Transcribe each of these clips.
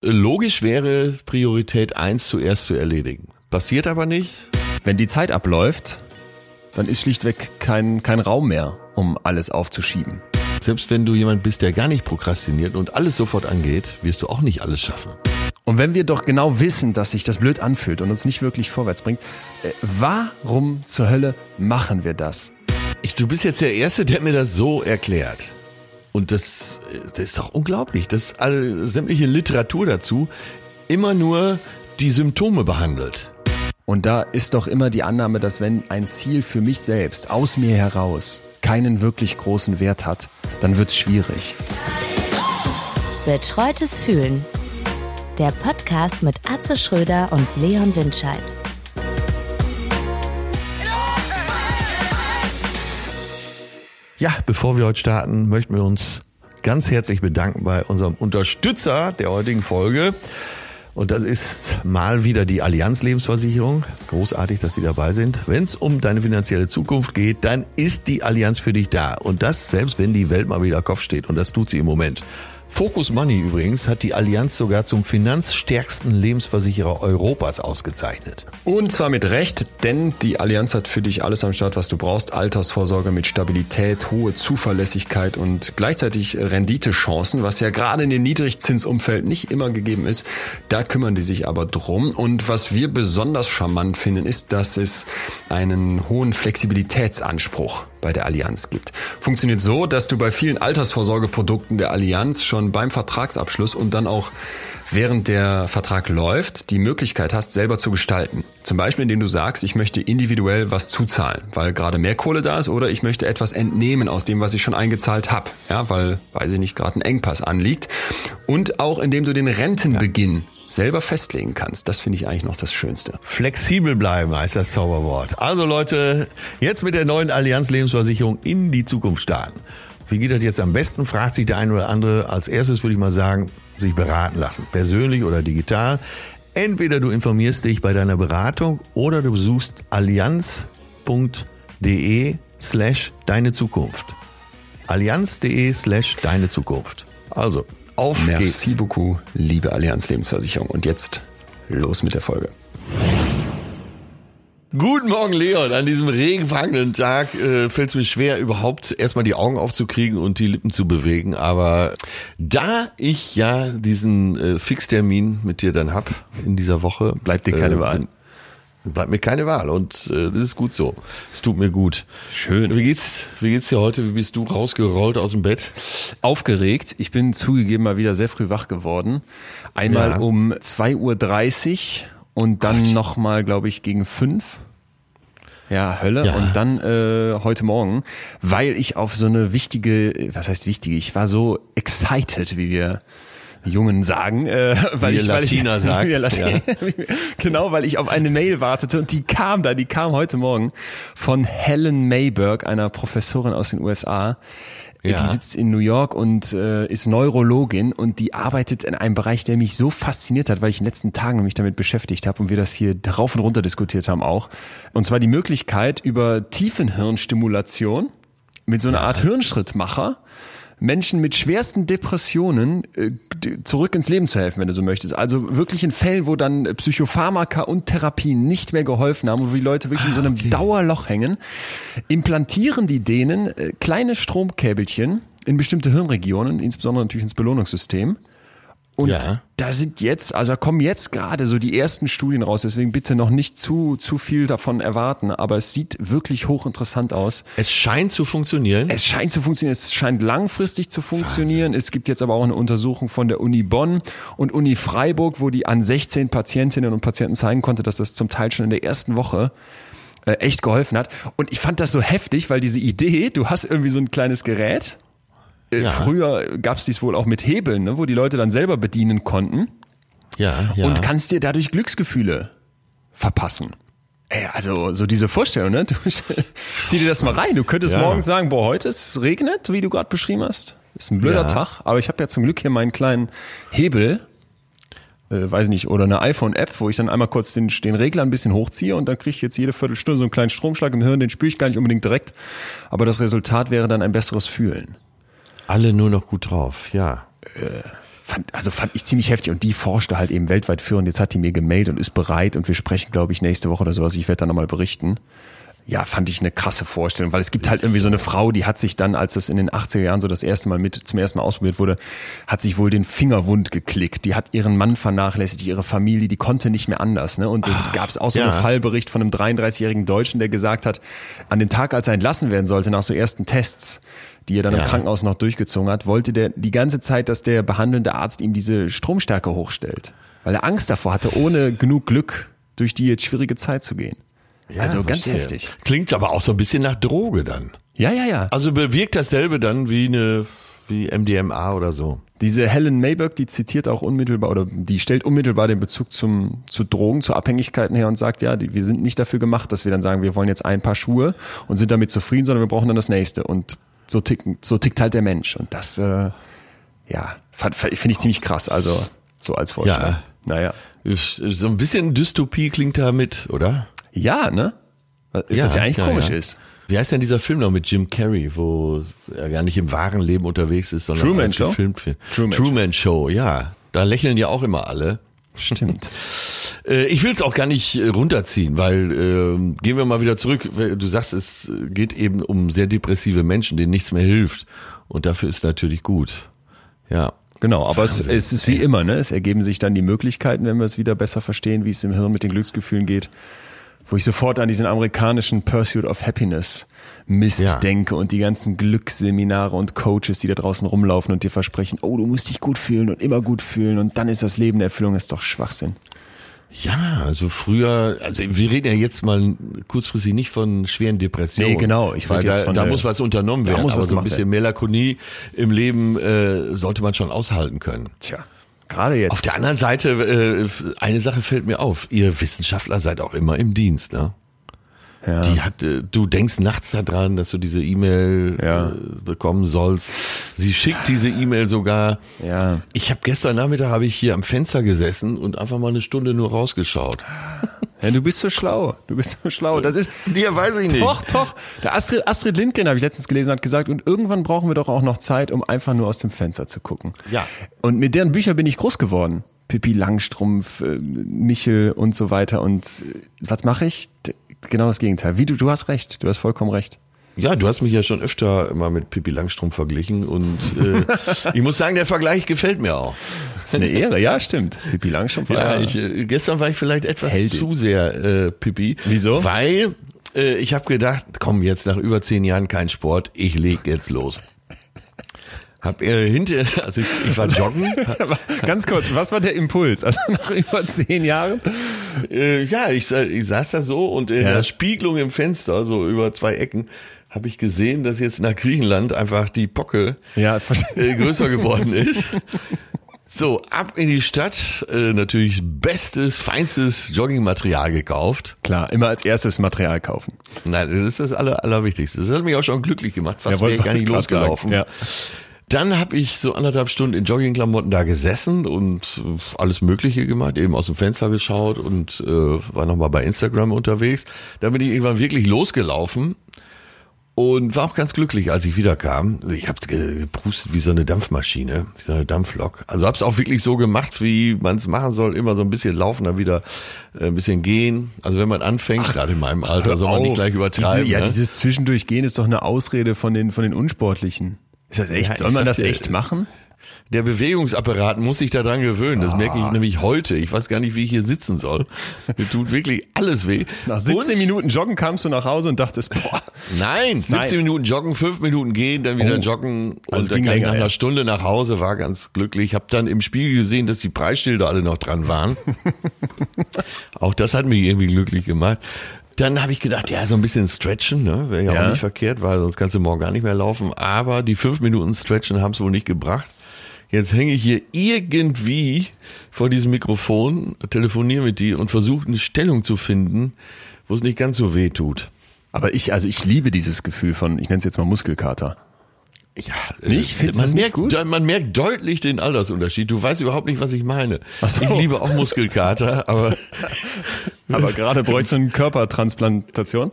Logisch wäre Priorität eins zuerst zu erledigen. Passiert aber nicht. Wenn die Zeit abläuft, dann ist schlichtweg kein, kein Raum mehr, um alles aufzuschieben. Selbst wenn du jemand bist, der gar nicht prokrastiniert und alles sofort angeht, wirst du auch nicht alles schaffen. Und wenn wir doch genau wissen, dass sich das blöd anfühlt und uns nicht wirklich vorwärts bringt, äh, warum zur Hölle machen wir das? Ich, du bist jetzt der Erste, der mir das so erklärt. Und das, das ist doch unglaublich, dass alle, sämtliche Literatur dazu immer nur die Symptome behandelt. Und da ist doch immer die Annahme, dass wenn ein Ziel für mich selbst aus mir heraus keinen wirklich großen Wert hat, dann wird's schwierig. Betreutes Fühlen. Der Podcast mit Atze Schröder und Leon Windscheid. Ja, bevor wir heute starten, möchten wir uns ganz herzlich bedanken bei unserem Unterstützer der heutigen Folge. Und das ist mal wieder die Allianz Lebensversicherung. Großartig, dass Sie dabei sind. Wenn es um deine finanzielle Zukunft geht, dann ist die Allianz für dich da. Und das selbst, wenn die Welt mal wieder Kopf steht. Und das tut sie im Moment. Focus Money übrigens hat die Allianz sogar zum finanzstärksten Lebensversicherer Europas ausgezeichnet. Und zwar mit Recht, denn die Allianz hat für dich alles am Start, was du brauchst. Altersvorsorge mit Stabilität, hohe Zuverlässigkeit und gleichzeitig Renditechancen, was ja gerade in dem Niedrigzinsumfeld nicht immer gegeben ist. Da kümmern die sich aber drum. Und was wir besonders charmant finden, ist, dass es einen hohen Flexibilitätsanspruch bei der Allianz gibt. Funktioniert so, dass du bei vielen Altersvorsorgeprodukten der Allianz schon beim Vertragsabschluss und dann auch während der Vertrag läuft, die Möglichkeit hast, selber zu gestalten. Zum Beispiel, indem du sagst, ich möchte individuell was zuzahlen, weil gerade mehr Kohle da ist, oder ich möchte etwas entnehmen aus dem, was ich schon eingezahlt habe, ja, weil, weiß ich nicht, gerade ein Engpass anliegt. Und auch indem du den Rentenbeginn ja selber festlegen kannst. Das finde ich eigentlich noch das Schönste. Flexibel bleiben heißt das Zauberwort. Also Leute, jetzt mit der neuen Allianz Lebensversicherung in die Zukunft starten. Wie geht das jetzt am besten, fragt sich der eine oder andere. Als erstes würde ich mal sagen, sich beraten lassen, persönlich oder digital. Entweder du informierst dich bei deiner Beratung oder du besuchst allianz.de slash deine Zukunft. Allianz.de slash deine Zukunft. Also, auf Merci geht's. Merci beaucoup, liebe Allianz Lebensversicherung. Und jetzt los mit der Folge. Guten Morgen, Leon. An diesem regenfangenden Tag äh, fällt es mir schwer, überhaupt erstmal die Augen aufzukriegen und die Lippen zu bewegen. Aber da ich ja diesen äh, Fixtermin mit dir dann hab in dieser Woche, bleibt dir keine äh, Wahl. Bleibt mir keine Wahl und äh, das ist gut so. Es tut mir gut. Schön. Wie geht's? Wie geht's dir heute? Wie bist du rausgerollt aus dem Bett? Aufgeregt. Ich bin zugegeben mal wieder sehr früh wach geworden. Einmal ja. um 2.30 Uhr und dann Gott. noch mal, glaube ich, gegen fünf. Ja, Hölle. Ja. Und dann äh, heute Morgen, weil ich auf so eine wichtige, was heißt wichtige? Ich war so excited, wie wir Jungen sagen, äh, weil wie ich Latina weil ich, sagt. Latina, ja. genau, weil ich auf eine Mail wartete und die kam da, die kam heute Morgen von Helen Mayberg, einer Professorin aus den USA. Ja. Die sitzt in New York und äh, ist Neurologin und die arbeitet in einem Bereich, der mich so fasziniert hat, weil ich in den letzten Tagen mich damit beschäftigt habe und wir das hier rauf und runter diskutiert haben auch. Und zwar die Möglichkeit über Tiefenhirnstimulation mit so einer. Art Hirnschrittmacher Menschen mit schwersten Depressionen äh, zurück ins Leben zu helfen, wenn du so möchtest. Also wirklich in Fällen, wo dann Psychopharmaka und Therapien nicht mehr geholfen haben und wo die Leute wirklich ah, in so einem okay. Dauerloch hängen, implantieren die denen äh, kleine Stromkäbelchen in bestimmte Hirnregionen, insbesondere natürlich ins Belohnungssystem. Und ja. da sind jetzt, also kommen jetzt gerade so die ersten Studien raus, deswegen bitte noch nicht zu, zu viel davon erwarten, aber es sieht wirklich hochinteressant aus. Es scheint zu funktionieren. Es scheint zu funktionieren, es scheint langfristig zu funktionieren. Wahnsinn. Es gibt jetzt aber auch eine Untersuchung von der Uni Bonn und Uni Freiburg, wo die an 16 Patientinnen und Patienten zeigen konnte, dass das zum Teil schon in der ersten Woche äh, echt geholfen hat. Und ich fand das so heftig, weil diese Idee, du hast irgendwie so ein kleines Gerät äh, ja. Früher gab es dies wohl auch mit Hebeln, ne, wo die Leute dann selber bedienen konnten. Ja, ja. Und kannst dir dadurch Glücksgefühle verpassen. Ey, also so diese Vorstellung, ne? Du, zieh dir das mal rein. Du könntest ja. morgens sagen, boah, heute es regnet, wie du gerade beschrieben hast. Ist ein blöder ja. Tag, aber ich habe ja zum Glück hier meinen kleinen Hebel, äh, weiß nicht, oder eine iPhone-App, wo ich dann einmal kurz den, den Regler ein bisschen hochziehe und dann kriege ich jetzt jede Viertelstunde so einen kleinen Stromschlag im Hirn, den spüre ich gar nicht unbedingt direkt, aber das Resultat wäre dann ein besseres Fühlen. Alle nur noch gut drauf, ja. Äh, fand, also fand ich ziemlich heftig und die forschte halt eben weltweit führend. Jetzt hat die mir gemeldet und ist bereit und wir sprechen, glaube ich, nächste Woche oder sowas. Ich werde da nochmal berichten. Ja, fand ich eine krasse Vorstellung, weil es gibt halt irgendwie so eine Frau, die hat sich dann, als das in den 80er Jahren so das erste Mal mit, zum ersten Mal ausprobiert wurde, hat sich wohl den Finger wund geklickt. Die hat ihren Mann vernachlässigt, ihre Familie, die konnte nicht mehr anders. Ne? Und da Ah, gab es auch so ja. einen Fallbericht von einem 33-jährigen Deutschen, der gesagt hat, an dem Tag, als er entlassen werden sollte, nach so ersten Tests, die er dann Ja. im Krankenhaus noch durchgezogen hat, wollte der die ganze Zeit, dass der behandelnde Arzt ihm diese Stromstärke hochstellt. Weil er Angst davor hatte, ohne genug Glück durch die jetzt schwierige Zeit zu gehen. also ganz verstehe. heftig. Klingt aber auch so ein bisschen nach Droge dann. Ja, ja, ja. Also bewirkt dasselbe dann wie eine wie MDMA oder so. Diese Helen Mayberg, die zitiert auch unmittelbar oder die stellt unmittelbar den Bezug zum, zu Drogen, zu Abhängigkeiten her und sagt, ja, die, wir sind nicht dafür gemacht, dass wir dann sagen, wir wollen jetzt ein paar Schuhe und sind damit zufrieden, sondern wir brauchen dann das nächste. Und so, ticken, so tickt halt der Mensch. Und das, äh, ja, finde ich ziemlich krass. Also so als Vorstellung. Ja. Naja. So ein bisschen Dystopie klingt da mit, oder? Ja, ne? Was das ja eigentlich komisch ist. Wie heißt denn dieser Film noch mit Jim Carrey, wo er gar nicht im wahren Leben unterwegs ist, sondern Truman alles Show? gefilmt wird? Truman Truman, Show, ja. Da lächeln ja auch immer alle. Stimmt. Äh, ich will es auch gar nicht äh, runterziehen, weil ähm, gehen wir mal wieder zurück. Du sagst, es geht eben um sehr depressive Menschen, denen nichts mehr hilft. Und dafür ist natürlich gut. Ja. Genau, aber es, es ist wie immer, ne? Es ergeben sich dann die Möglichkeiten, wenn wir es wieder besser verstehen, wie es im Hirn mit den Glücksgefühlen geht, wo ich sofort an diesen amerikanischen Pursuit of Happiness Mist Ja. denke und die ganzen Glücksseminare und Coaches, die da draußen rumlaufen und dir versprechen, oh, du musst dich gut fühlen und immer gut fühlen und dann ist das Leben Erfüllung, ist doch Schwachsinn. Ja, also früher, also wir reden ja jetzt mal kurzfristig nicht von schweren Depressionen. Nee, genau, ich rede jetzt da, von da der- muss was unternommen da werden. muss aber was so ein bisschen Melancholie im Leben äh, sollte man schon aushalten können. Tja, gerade jetzt. Auf der anderen Seite, äh, eine Sache fällt mir auf. Ihr Wissenschaftler seid auch immer im Dienst, ne? Ja. Die hat, äh, du denkst nachts daran, dass du diese E-Mail Ja. äh, bekommen sollst. Sie schickt diese E-Mail sogar. ja. Ich habe gestern Nachmittag habe ich hier am Fenster gesessen und einfach mal eine Stunde nur rausgeschaut. ja, du bist so schlau. Du bist so schlau. Das ist, Dir weiß ich nicht. Doch, doch. Der Astrid, Astrid Lindgren, habe ich letztens gelesen, hat gesagt, und irgendwann brauchen wir doch auch noch Zeit, um einfach nur aus dem Fenster zu gucken. Ja. Und mit deren Büchern bin ich groß geworden. Pippi Langstrumpf, äh, Michel und so weiter. Und was mache ich? Genau das Gegenteil. Wie du, du hast recht. Du hast vollkommen recht. Ja, du hast mich ja schon öfter mal mit Pippi Langstrumpf verglichen und äh, ich muss sagen, der Vergleich gefällt mir auch. Das ist eine Ehre, ja, stimmt. Pippi Langstrumpf war Ja, ich, äh, gestern war ich vielleicht etwas Heldin. zu sehr äh, Pippi. Wieso? Weil äh, ich habe gedacht, komm, jetzt nach über zehn Jahren kein Sport, ich leg jetzt los. Hab äh, hinter, also ich, ich war joggen. Ganz kurz, was war der Impuls? Also nach über zehn Jahren? Äh, ja, ich, ich saß da so und in Ja. der Spiegelung im Fenster, so über zwei Ecken, habe ich gesehen, dass jetzt nach Griechenland einfach die Pocke Ja, äh, größer geworden ist. So, ab in die Stadt, äh, natürlich bestes, feinstes Joggingmaterial gekauft. Klar, immer als erstes Material kaufen. Nein, das ist das Aller, Allerwichtigste. Das hat mich auch schon glücklich gemacht, fast wäre wollte ich gar nicht losgelaufen. sagen. Dann habe ich so anderthalb Stunden in Joggingklamotten da gesessen und äh, alles Mögliche gemacht, eben aus dem Fenster geschaut und äh, war nochmal bei Instagram unterwegs. Dann bin ich irgendwann wirklich losgelaufen und war auch ganz glücklich, als ich wiederkam. Ich habe geprustet wie so eine Dampfmaschine, wie so eine Dampflok. Also habe es auch wirklich so gemacht, wie man es machen soll, immer so ein bisschen laufen, dann wieder äh, ein bisschen gehen. Also wenn man anfängt, gerade in meinem Alter, soll man nicht Auf. gleich übertreiben. Diese, ja, ne? dieses Zwischendurch gehen ist doch eine Ausrede von den, von den Unsportlichen. Ist das echt? Ja, Soll man das dir, echt machen? Der Bewegungsapparat muss sich daran gewöhnen. Das merke Ah. ich nämlich heute. Ich weiß gar nicht, wie ich hier sitzen soll. Mir tut wirklich alles weh. Nach 17 Und- Minuten Joggen kamst du nach Hause und dachtest, boah, Nein, 17 Nein. Minuten joggen, 5 Minuten gehen, dann wieder Oh. joggen und Also dann ging kam ich nach einer. Stunde nach Hause, war ganz glücklich. Hab dann im Spiegel gesehen, dass die Preisschilder alle noch dran waren. auch das hat mich irgendwie glücklich gemacht. Dann habe ich gedacht, ja, so ein bisschen stretchen, ne? wäre ja, Ja. auch nicht verkehrt, weil sonst kannst du morgen gar nicht mehr laufen. Aber die fünf Minuten stretchen haben es wohl nicht gebracht. Jetzt hänge ich hier irgendwie vor diesem Mikrofon, telefoniere mit dir und versuche eine Stellung zu finden, wo es nicht ganz so weh tut. Aber ich, also ich liebe dieses Gefühl von, ich nenne es jetzt mal Muskelkater. Ja, Nicht? äh, Findest du man das nicht merkt, gut? man merkt deutlich den Altersunterschied. Du weißt überhaupt nicht, was ich meine. Ach so. Ich liebe auch Muskelkater, aber Aber gerade bräuchst du eine Körpertransplantation.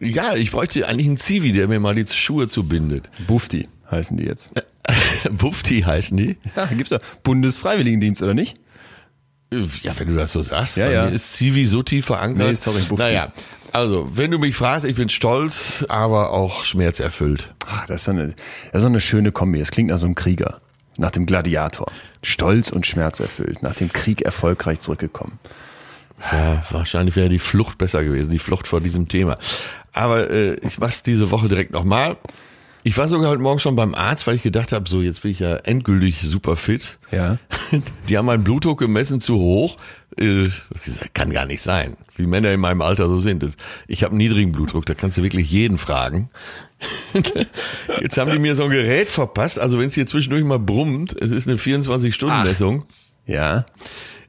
ja, ich bräuchte eigentlich einen Zivi, der mir mal die Schuhe zubindet. Bufti heißen die jetzt. Bufti heißen die. Ja, gibt's doch Bundesfreiwilligendienst, oder nicht? Ja, wenn du das so sagst, ja, ja. ist Zivi so tief verankert. Nee, sorry, Bufti. Naja, also, wenn du mich fragst, ich bin stolz, aber auch schmerzerfüllt. Ach, das ist so eine, das ist eine schöne Kombi. Es klingt nach so einem Krieger, nach dem Gladiator. Stolz und schmerzerfüllt, nach dem Krieg erfolgreich zurückgekommen. Ja, wahrscheinlich wäre die Flucht besser gewesen, die Flucht vor diesem Thema. Aber äh, ich mach's diese Woche direkt nochmal. Ich war sogar heute Morgen schon beim Arzt, weil ich gedacht habe, so jetzt bin ich ja endgültig super fit. Ja. Die haben meinen Blutdruck gemessen zu hoch. Äh, gesagt, kann gar nicht sein, wie Männer in meinem Alter so sind. Ich habe einen niedrigen Blutdruck, da kannst du wirklich jeden fragen. Jetzt haben die mir so ein Gerät verpasst. Also wenn es hier zwischendurch mal brummt, es ist eine 24-Stunden-Messung. Ja.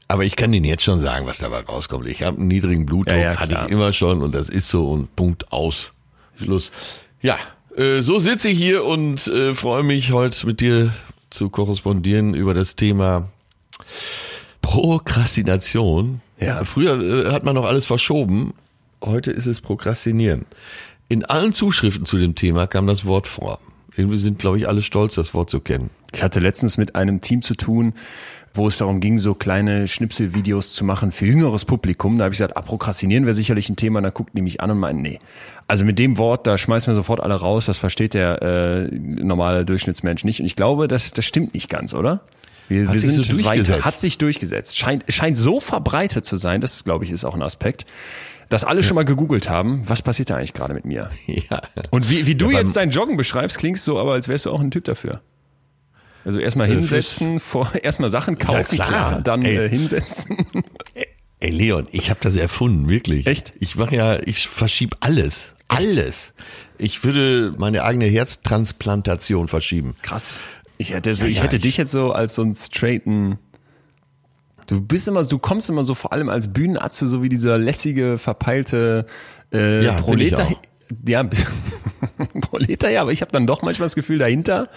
Aber ich kann Ihnen jetzt schon sagen, was dabei rauskommt. Ich habe einen niedrigen Blutdruck, Ja, ja, hatte ich immer schon und das ist so und Punkt aus. Schluss. Ja, äh, so sitze ich hier und äh, freue mich heute mit dir zu korrespondieren über das Thema Prokrastination. Ja. Früher äh, hat man noch alles verschoben, heute ist es Prokrastinieren. In allen Zuschriften zu dem Thema kam das Wort vor. Irgendwie sind, glaube ich, alle stolz, das Wort zu kennen. Ich hatte letztens mit einem Team zu tun, wo es darum ging, so kleine Schnipselvideos zu machen für jüngeres Publikum. Da habe ich gesagt, ah, Prokrastinieren wäre sicherlich ein Thema. Da guckt die mich an und meinen, nee. Also mit dem Wort, da schmeißen wir sofort alle raus. Das versteht der äh, normale Durchschnittsmensch nicht. Und ich glaube, das, das stimmt nicht ganz, oder? Wir, Hat wir sich sind so durchgesetzt. Hat sich durchgesetzt. Scheint, scheint so verbreitet zu sein, das glaube ich ist auch ein Aspekt, dass alle schon mal gegoogelt haben, was passiert da eigentlich gerade mit mir? Ja. Und wie, wie du Ja, jetzt dein Joggen beschreibst, klingst so, aber als wärst du auch ein Typ dafür. Also erstmal Äh, hinsetzen, vor erstmal Sachen kaufen, klar. klar, dann Ey. äh, hinsetzen. Ey Leon, ich habe das erfunden, wirklich. Echt? Ich mache ja, ich verschiebe alles. Alles. Ich würde meine eigene Herztransplantation verschieben. Krass. Ich hätte so, Ja, ich ja, hätte ich- dich jetzt so als so einen straighten. Du bist immer, du kommst immer so vor allem als Bühnenatze, so wie dieser lässige, verpeilte äh, Ja, auch. Ja, Proleter, ja, aber ich habe dann doch manchmal das Gefühl, dahinter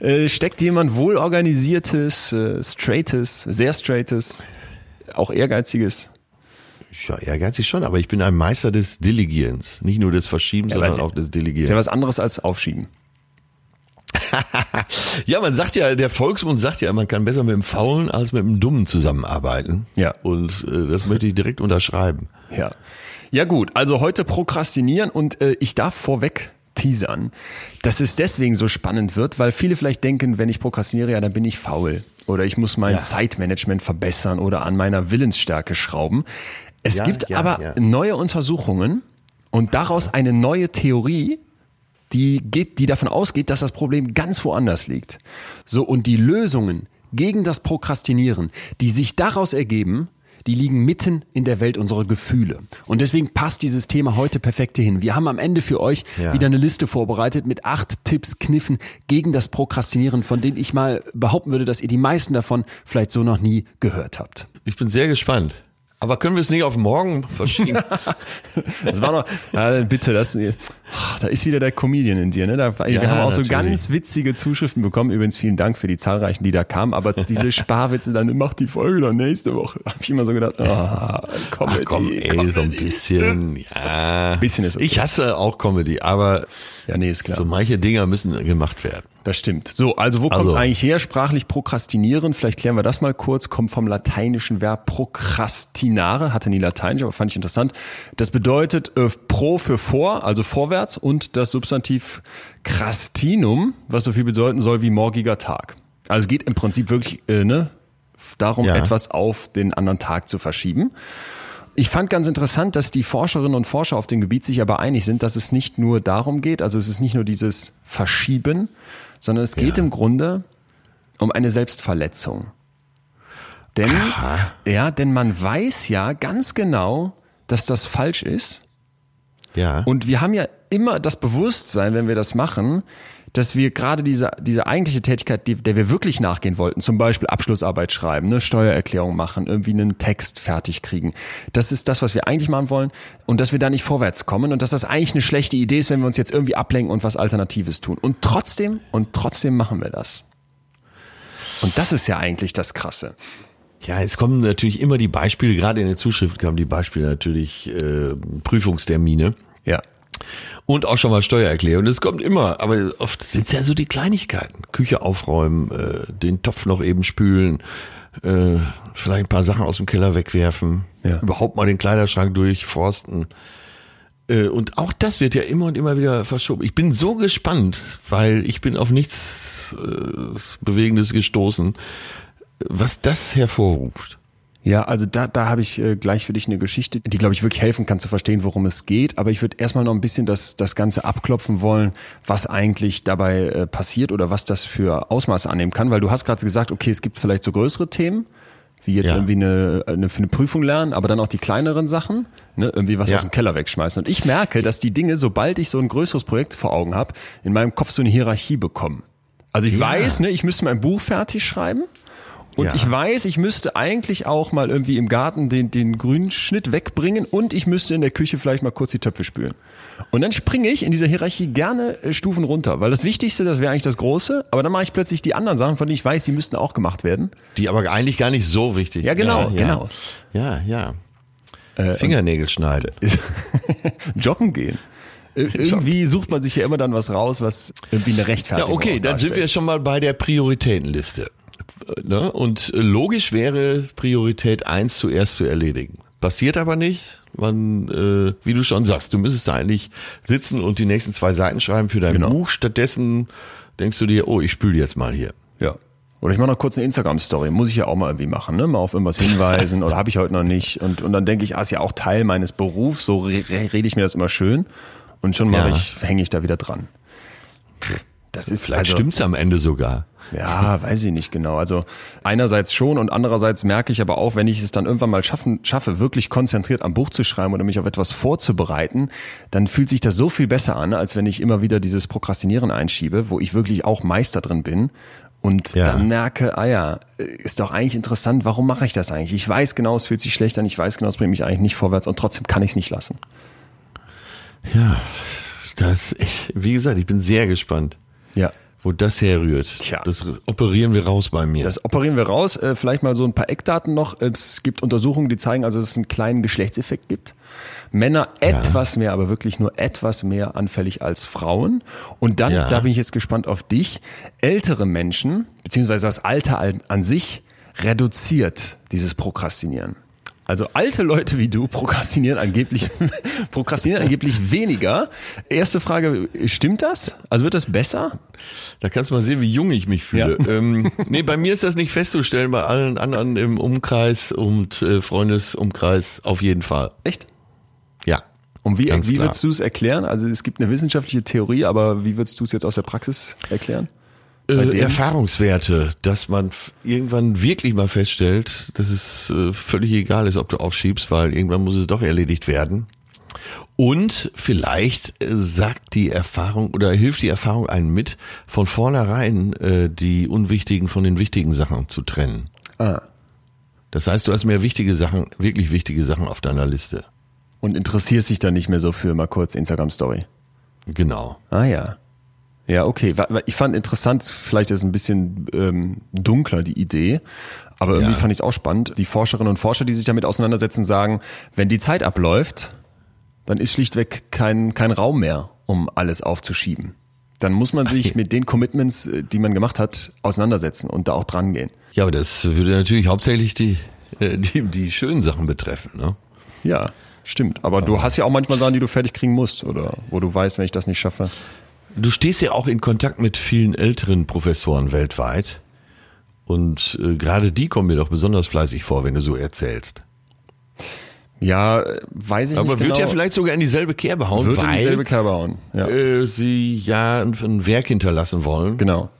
äh, steckt jemand wohlorganisiertes, äh, straightes, sehr straightes, auch ehrgeiziges. Ja, ehrgeizig schon, aber ich bin ein Meister des Delegierens. Nicht nur des Verschiebens, aber sondern auch des Ist ja Delegierens. was anderes als aufschieben. Ja, man sagt ja, der Volksmund sagt ja, man kann besser mit dem Faulen als mit dem Dummen zusammenarbeiten. Ja. Und äh, das möchte ich direkt unterschreiben. Ja. Ja gut, also heute prokrastinieren und äh, ich darf vorweg teasern, dass es deswegen so spannend wird, weil viele vielleicht denken, wenn ich prokrastiniere, ja, dann bin ich faul oder ich muss mein Ja. Zeitmanagement verbessern oder an meiner Willensstärke schrauben. Es Ja, gibt ja, aber neue Untersuchungen und daraus eine neue Theorie, die geht, die davon ausgeht, dass das Problem ganz woanders liegt. So und die Lösungen gegen das Prokrastinieren, die sich daraus ergeben, die liegen mitten in der Welt unserer Gefühle. Und deswegen passt dieses Thema heute perfekt hin. Wir haben am Ende für euch Ja. wieder eine Liste vorbereitet mit acht Tipps, Kniffen gegen das Prokrastinieren, von denen ich mal behaupten würde, dass ihr die meisten davon vielleicht so noch nie gehört habt. Ich bin sehr gespannt. Aber können wir es nicht auf morgen verschieben? Das war noch, ja, bitte, das, da ist wieder der Comedian in dir, ne? Da, wir Ja, haben auch so natürlich. ganz witzige Zuschriften bekommen. Übrigens vielen Dank für die zahlreichen, die da kamen. Aber diese Sparwitze dann, macht die Folge dann nächste Woche. Hab ich immer so gedacht, ah, Comedy, Ach komm, ey, so ein Comedy. bisschen, ja. Bisschen ist okay. Ich hasse auch Comedy, aber Ja, nee, ist klar. so manche Dinger müssen gemacht werden. Das stimmt. So, also wo kommt es Also. eigentlich her? Sprachlich prokrastinieren. Vielleicht klären wir das mal kurz. Kommt vom lateinischen Verb procrastinare. Hatte nie lateinisch, aber fand ich interessant. Das bedeutet äh, pro für vor, also vorwärts und das Substantiv crastinum, was so viel bedeuten soll wie morgiger Tag. Also es geht im Prinzip wirklich äh, ne, darum, Ja. etwas auf den anderen Tag zu verschieben. Ich fand ganz interessant, dass die Forscherinnen und Forscher auf dem Gebiet sich aber einig sind, dass es nicht nur darum geht, also es ist nicht nur dieses Verschieben, sondern es geht Ja. im Grunde um eine Selbstverletzung. Denn, Aha. ja, denn man weiß ja ganz genau, dass das falsch ist. Ja. Und wir haben ja immer das Bewusstsein, wenn wir das machen, dass wir gerade diese, diese eigentliche Tätigkeit, die, der wir wirklich nachgehen wollten, zum Beispiel Abschlussarbeit schreiben, eine Steuererklärung machen, irgendwie einen Text fertig kriegen. Das ist das, was wir eigentlich machen wollen und dass wir da nicht vorwärts kommen und dass das eigentlich eine schlechte Idee ist, wenn wir uns jetzt irgendwie ablenken und was Alternatives tun. Und trotzdem, und trotzdem machen wir das. Und das ist ja eigentlich das Krasse. Ja, es kommen natürlich immer die Beispiele, gerade in der Zuschrift kamen die Beispiele natürlich äh, Prüfungstermine. Ja. Und auch schon mal Steuererklärung. Das kommt immer, aber oft sind es ja so die Kleinigkeiten. Küche aufräumen, äh, den Topf noch eben spülen, äh, vielleicht ein paar Sachen aus dem Keller wegwerfen, ja. überhaupt mal den Kleiderschrank durchforsten. Äh, und auch das wird ja immer und immer wieder verschoben. Ich bin so gespannt, weil ich bin auf nichts äh, Bewegendes gestoßen, was das hervorruft. Ja, also da, da habe ich äh, gleich für dich eine Geschichte, die, glaube ich, wirklich helfen kann zu verstehen, worum es geht. Aber ich würde erstmal noch ein bisschen das, das Ganze abklopfen wollen, was eigentlich dabei äh, passiert oder was das für Ausmaße annehmen kann. Weil du hast gerade gesagt, okay, es gibt vielleicht so größere Themen, wie jetzt ja. irgendwie eine, eine, für eine Prüfung lernen, aber dann auch die kleineren Sachen, ne, irgendwie was ja. aus dem Keller wegschmeißen. Und ich merke, dass die Dinge, sobald ich so ein größeres Projekt vor Augen habe, in meinem Kopf so eine Hierarchie bekommen. Also ich ja. weiß, ne, ich müsste mein Buch fertig schreiben und ja. ich weiß, ich müsste eigentlich auch mal irgendwie im Garten den, den grünen Schnitt wegbringen und ich müsste in der Küche vielleicht mal kurz die Töpfe spülen. Und dann springe ich in dieser Hierarchie gerne äh, Stufen runter, weil das Wichtigste, das wäre eigentlich das Große, aber dann mache ich plötzlich die anderen Sachen, von denen ich weiß, die müssten auch gemacht werden. Die aber eigentlich gar nicht so wichtig. Ja, genau, ja, genau. Ja, ja. Äh, Fingernägel schneiden. Joggen gehen. Irgendwie sucht man sich ja immer dann was raus, was irgendwie eine Rechtfertigung Ja, okay, dann sind wir schon mal bei der Prioritätenliste. Ne? Und logisch wäre Priorität eins zuerst zu erledigen. Passiert aber nicht. Man, äh, wie du schon sagst, du müsstest da eigentlich sitzen und die nächsten zwei Seiten schreiben für dein genau. Buch. Stattdessen denkst du dir, oh, ich spüle jetzt mal hier. Ja. Oder ich mache noch kurz eine Instagram-Story. Muss ich ja auch mal irgendwie machen, ne? Mal auf irgendwas hinweisen oder habe ich heute noch nicht. Und, und dann denke ich, ah, ist ja auch Teil meines Berufs, so re rede ich mir das immer schön. Und schon mache ja. ich, hänge ich da wieder dran. Das ist Vielleicht also, stimmt's am Ende sogar. Ja, weiß ich nicht genau. Also einerseits schon und andererseits merke ich aber auch, wenn ich es dann irgendwann mal schaffen, schaffe, wirklich konzentriert am Buch zu schreiben oder mich auf etwas vorzubereiten, dann fühlt sich das so viel besser an, als wenn ich immer wieder dieses Prokrastinieren einschiebe, wo ich wirklich auch Meister drin bin und ja. dann merke, ah ja, ist doch eigentlich interessant, warum mache ich das eigentlich? Ich weiß genau, es fühlt sich schlecht an, ich weiß genau, es bringt mich eigentlich nicht vorwärts und trotzdem kann ich es nicht lassen. Ja, das, ich, wie gesagt, ich bin sehr gespannt. Ja wo das herrührt. Tja. Das operieren wir raus bei mir. Das operieren wir raus. Äh, vielleicht mal so ein paar Eckdaten noch. Es gibt Untersuchungen, die zeigen, also dass es einen kleinen Geschlechtseffekt gibt. Männer ja. etwas mehr, aber wirklich nur etwas mehr anfällig als Frauen. Und dann, ja. da bin ich jetzt gespannt auf dich, ältere Menschen, beziehungsweise das Alter an sich, reduziert dieses Prokrastinieren. Also alte Leute wie du prokrastinieren angeblich, prokrastinieren angeblich weniger. Erste Frage, stimmt das? Also wird das besser? Da kannst du mal sehen, wie jung ich mich fühle. Ja. Ähm, nee, bei mir ist das nicht festzustellen, bei allen anderen im Umkreis und äh, Freundesumkreis auf jeden Fall. Echt? Ja. Und wie, wie würdest du es erklären? Also es gibt eine wissenschaftliche Theorie, aber wie würdest du es jetzt aus der Praxis erklären? Äh, Erfahrungswerte, dass man irgendwann wirklich mal feststellt, dass es äh, völlig egal ist, ob du aufschiebst, weil irgendwann muss es doch erledigt werden. Und vielleicht äh, sagt die Erfahrung oder hilft die Erfahrung einem mit, von vornherein äh, die unwichtigen von den wichtigen Sachen zu trennen. Ah. Das heißt, du hast mehr wichtige Sachen, wirklich wichtige Sachen auf deiner Liste. Und interessierst dich dann nicht mehr so für mal kurz Instagram Story. Genau. Ah ja. Ja, okay. Ich fand interessant, vielleicht ist es ein bisschen ähm, dunkler die Idee, aber irgendwie ja. fand ich es auch spannend. Die Forscherinnen und Forscher, die sich damit auseinandersetzen, sagen, wenn die Zeit abläuft, dann ist schlichtweg kein, kein Raum mehr, um alles aufzuschieben. Dann muss man sich mit den Commitments, äh, die man gemacht hat, auseinandersetzen und da auch dran gehen. Ja, aber das würde natürlich hauptsächlich die, äh, die, die schönen Sachen betreffen, ne? Ja, stimmt. Aber du hast ja auch manchmal Sachen, die du fertig kriegen musst oder wo du weißt, wenn ich das nicht schaffe. Du stehst ja auch in Kontakt mit vielen älteren Professoren weltweit. Und äh, gerade die kommen mir doch besonders fleißig vor, wenn du so erzählst. Ja, weiß ich Aber nicht. Aber wird genau. ja vielleicht sogar in dieselbe Kerbe hauen. Wird weil, in dieselbe Kerbe hauen. Ja. Äh, sie ja ein, ein, Werk hinterlassen wollen. Genau.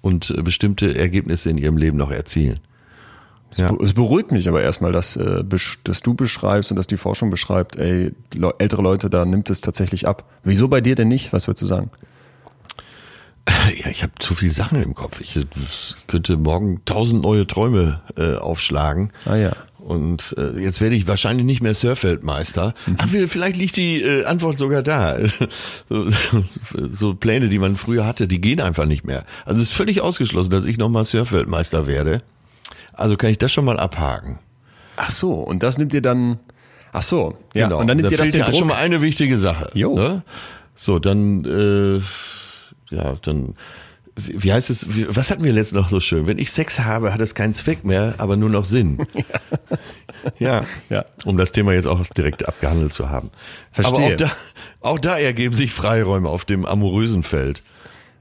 Und äh, bestimmte Ergebnisse in ihrem Leben noch erzielen. Es, ja. es beruhigt mich aber erstmal, dass, äh, dass du beschreibst und dass die Forschung beschreibt, ey, ältere Leute, da nimmt es tatsächlich ab. Wieso bei dir denn nicht? Was würdest du sagen? Ja, ich habe zu viele Sachen im Kopf. Ich, ich könnte morgen tausend neue Träume äh, aufschlagen. Ah ja. Und äh, jetzt werde ich wahrscheinlich nicht mehr Surfeldmeister. Mhm. Ach, vielleicht liegt die äh, Antwort sogar da. so, so Pläne, die man früher hatte, die gehen einfach nicht mehr. Also es ist völlig ausgeschlossen, dass ich nochmal Surfeldmeister werde. Also kann ich das schon mal abhaken. Ach so, und das nimmt dir dann, Ach so, ja. Genau. Und dann nimmt da dir das den ja Druck. schon mal eine wichtige Sache. Jo. Ne? So, dann, äh, ja, dann, wie heißt es, was hatten wir letztens noch so schön? Wenn ich Sex habe, hat es keinen Zweck mehr, aber nur noch Sinn. ja. Ja. Um das Thema jetzt auch direkt abgehandelt zu haben. Verstehe. Aber auch da, auch da ergeben sich Freiräume auf dem amorösen Feld.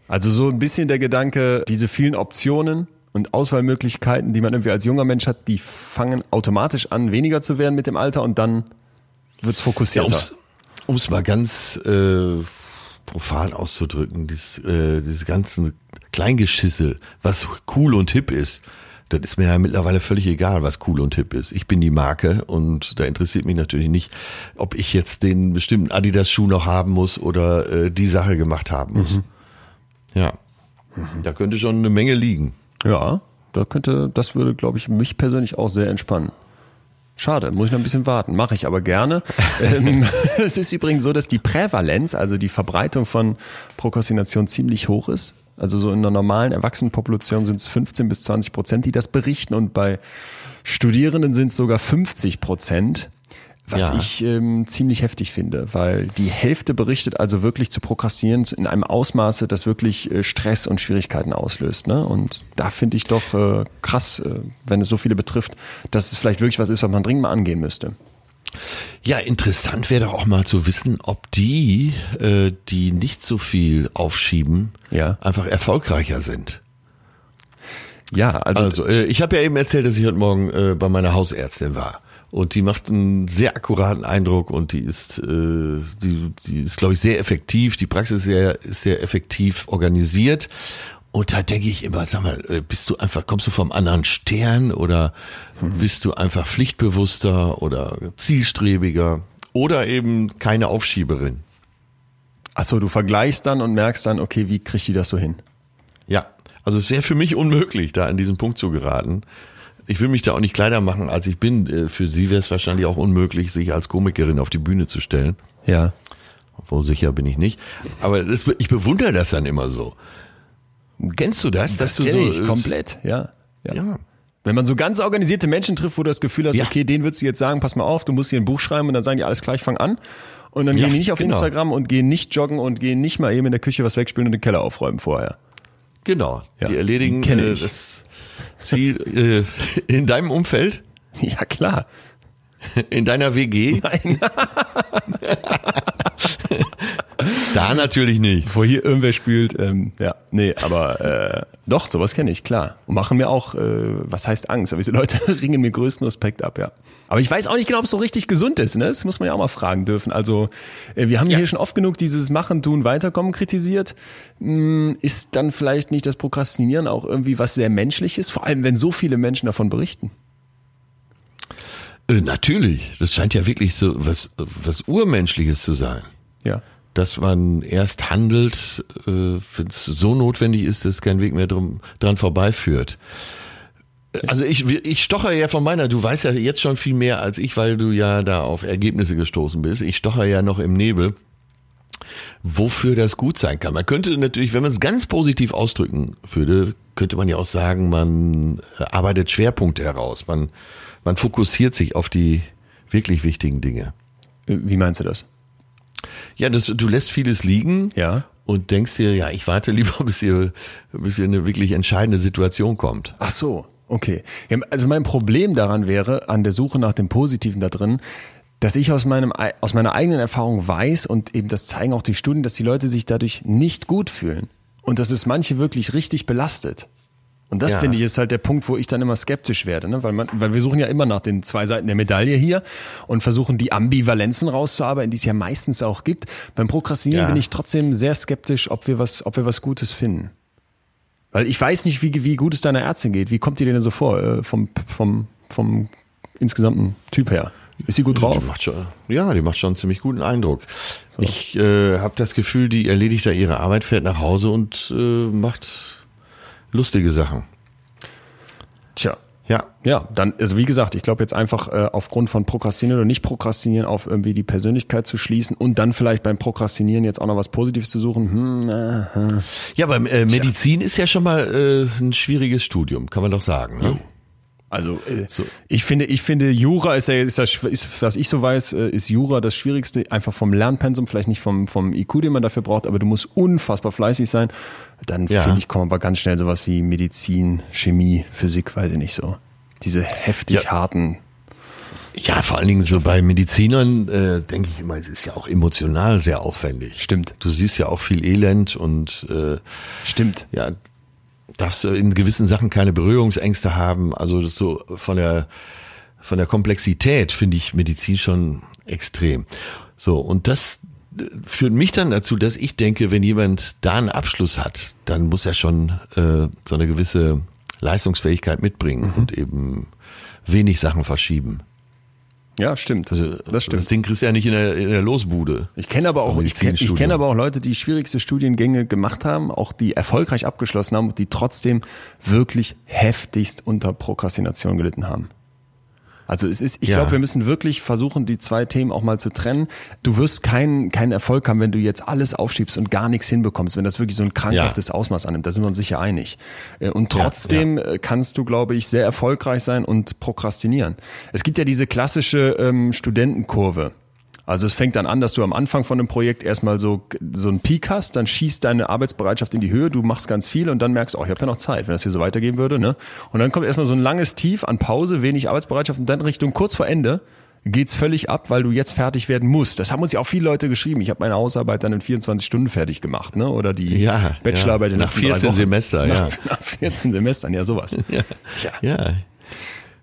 Also so ein bisschen der Gedanke, diese vielen Optionen und Auswahlmöglichkeiten, die man irgendwie als junger Mensch hat, die fangen automatisch an, weniger zu werden mit dem Alter und dann wird's fokussierter. Um es mal ganz äh, profan auszudrücken, dieses, äh, dieses ganzen Kleingeschissel, was cool und hip ist, das ist mir ja mittlerweile völlig egal, was cool und hip ist. Ich bin die Marke und da interessiert mich natürlich nicht, ob ich jetzt den bestimmten Adidas-Schuh noch haben muss oder äh, die Sache gemacht haben muss. Ja, da könnte schon eine Menge liegen. Ja, da könnte, das würde, glaube ich, mich persönlich auch sehr entspannen. Schade, muss ich noch ein bisschen warten. Mache ich aber gerne. ähm, es ist übrigens so, dass die Prävalenz, also die Verbreitung von Prokrastination ziemlich hoch ist. Also so in einer normalen Erwachsenenpopulation sind es 15 bis 20 Prozent, die das berichten und bei Studierenden sind es sogar 50 Prozent. Was Ja. ich ähm, ziemlich heftig finde, weil die Hälfte berichtet also wirklich zu prokrastinieren in einem Ausmaße, das wirklich äh, Stress und Schwierigkeiten auslöst. Ne? Und da finde ich doch äh, krass, äh, wenn es so viele betrifft, dass es vielleicht wirklich was ist, was man dringend mal angehen müsste. Ja, interessant wäre doch auch mal zu wissen, ob die, äh, die nicht so viel aufschieben, Ja. einfach erfolgreicher sind. Ja, also, Also, äh, ich habe ja eben erzählt, dass ich heute Morgen äh, bei meiner Hausärztin war. Und die macht einen sehr akkuraten Eindruck und die ist, äh, die, die ist, glaube ich, sehr effektiv. Die Praxis ist sehr, ist sehr effektiv organisiert. Und da denke ich immer, sag mal, äh, bist du einfach, kommst du vom anderen Stern oder bist du einfach pflichtbewusster oder zielstrebiger oder eben keine Aufschieberin? ach so, du vergleichst dann und merkst dann, okay, wie kriegt die das so hin? Ja, also es wäre für mich unmöglich, da an diesen Punkt zu geraten. Ich will mich da auch nicht kleiner machen, als ich bin. Äh, Für sie wäre es wahrscheinlich auch unmöglich, sich als Komikerin auf die Bühne zu stellen. Ja. Obwohl sicher bin ich nicht. Aber das, ich bewundere das dann immer so. Kennst du das? dass du kenn so ich komplett, ja. Ja. Wenn man so ganz organisierte Menschen trifft, wo du das Gefühl hast, Ja. okay, den würdest du jetzt sagen, pass mal auf, du musst hier ein Buch schreiben und dann sagen die alles gleich, fang an. Und dann Ja, gehen die nicht auf genau. Instagram und gehen nicht joggen und gehen nicht mal eben in der Küche was wegspülen und den Keller aufräumen vorher. Genau. Ja, Die erledigen die kenn äh, ich. das Ziel äh, in deinem Umfeld, Ja, klar. in deiner WG. Nein. Da natürlich nicht. Wo hier irgendwer spült, ähm, ja, nee, aber äh, doch, sowas kenne ich, klar. Und machen mir auch, äh, was heißt Angst, aber diese Leute ringen mir größten Respekt ab, ja. Aber ich weiß auch nicht genau, ob es so richtig gesund ist, ne? Das muss man ja auch mal fragen dürfen. Also, äh, wir haben hier schon oft genug dieses Machen, Tun, Weiterkommen kritisiert. Hm, ist dann vielleicht nicht das Prokrastinieren auch irgendwie was sehr Menschliches, vor allem wenn so viele Menschen davon berichten? Äh, natürlich. Das scheint ja wirklich so was, was Urmenschliches zu sein. Ja. Dass man erst handelt, äh, wenn es so notwendig ist, dass kein Weg mehr drum, dran vorbeiführt. Also ich, ich stocher ja von meiner, du weißt ja jetzt schon viel mehr als ich, weil du ja da auf Ergebnisse gestoßen bist. Ich stocher ja noch im Nebel, wofür das gut sein kann. Man könnte natürlich, wenn man es ganz positiv ausdrücken würde, könnte man ja auch sagen, man arbeitet Schwerpunkte heraus. Man, man fokussiert sich auf die wirklich wichtigen Dinge. Wie meinst du das? Ja, das, du lässt vieles liegen Ja. und denkst dir, ja, ich warte lieber, bis hier, bis hier eine wirklich entscheidende Situation kommt. Ach so, okay. Also mein Problem daran wäre, an der Suche nach dem Positiven da drin, dass ich aus, meinem, aus meiner eigenen Erfahrung weiß und eben das zeigen auch die Studien, dass die Leute sich dadurch nicht gut fühlen. Und dass es manche wirklich richtig belastet. Und das Ja. finde ich ist halt der Punkt, wo ich dann immer skeptisch werde, ne? weil, man, weil wir suchen ja immer nach den zwei Seiten der Medaille hier und versuchen die Ambivalenzen rauszuarbeiten, die es ja meistens auch gibt. Beim Prokrastinieren Ja. bin ich trotzdem sehr skeptisch, ob wir was, ob wir was Gutes finden. Weil ich weiß nicht, wie, wie gut es deiner Ärztin geht. Wie kommt die dir denn so vor, äh, vom, vom, vom insgesamten Typ her? Ist sie gut drauf? Die macht schon, ja, die macht schon einen ziemlich guten Eindruck. Ich äh, habe das Gefühl, die erledigt da ihre Arbeit, fährt nach Hause und äh, macht lustige Sachen. Tja. Ja, Ja, dann, also wie gesagt, ich glaube jetzt einfach äh, aufgrund von Prokrastinieren oder nicht Prokrastinieren auf irgendwie die Persönlichkeit zu schließen und dann vielleicht beim Prokrastinieren jetzt auch noch was Positives zu suchen. Hm, äh, äh. ja, beim äh, Medizin ist ja schon mal äh, ein schwieriges Studium, kann man doch sagen. Ne? Also äh, so. ich finde, ich finde Jura ist ja, ist das, ist, was ich so weiß, äh, ist Jura das Schwierigste, einfach vom Lernpensum, vielleicht nicht vom, vom IQ, den man dafür braucht, aber du musst unfassbar fleißig sein. Dann ja. finde ich, kommen aber ganz schnell sowas wie Medizin, Chemie, Physik, weiß ich nicht so. Diese heftig ja. harten ja, vor allen Dingen so bei Medizinern äh, denke ich immer, es ist ja auch emotional sehr aufwendig. Stimmt. Du siehst ja auch viel Elend und äh, stimmt. Ja, darfst du in gewissen Sachen keine Berührungsängste haben. Also so von der von der Komplexität finde ich Medizin schon extrem. So und das führt mich dann dazu, dass ich denke, wenn jemand da einen Abschluss hat, dann muss er schon äh, so eine gewisse Leistungsfähigkeit mitbringen mhm. und eben wenig Sachen verschieben. Ja, stimmt. Also, das stimmt. Das Ding kriegst du ja nicht in der, in der Losbude. Ich kenne aber auch, ich kenne kenn aber auch Leute, die schwierigste Studiengänge gemacht haben, auch die erfolgreich abgeschlossen haben, die trotzdem wirklich heftigst unter Prokrastination gelitten haben. Also es ist, ich ja. glaube, wir müssen wirklich versuchen, die zwei Themen auch mal zu trennen. Du wirst keinen keinen Erfolg haben, wenn du jetzt alles aufschiebst und gar nichts hinbekommst, wenn das wirklich so ein krankhaftes ja. Ausmaß annimmt. Da sind wir uns sicher einig. Äh, und trotzdem ja, kannst du, glaube ich, sehr erfolgreich sein und prokrastinieren. Es gibt ja diese klassische ähm, Studentenkurve. Also es fängt dann an, dass du am Anfang von einem Projekt erstmal so, so einen Peak hast, dann schießt deine Arbeitsbereitschaft in die Höhe, du machst ganz viel und dann merkst, oh, ich habe ja noch Zeit, wenn das hier so weitergehen würde. Ne? Und dann kommt erstmal so ein langes Tief an Pause, wenig Arbeitsbereitschaft und dann Richtung kurz vor Ende geht's völlig ab, weil du jetzt fertig werden musst. Das haben uns ja auch viele Leute geschrieben. Ich habe meine Hausarbeit dann in 24 Stunden fertig gemacht, ne? Oder die ja, Bachelorarbeit ja. in nach 14 Semester, ja. Nach, nach 14 Semestern, ja, sowas. Ja. Tja. Ja.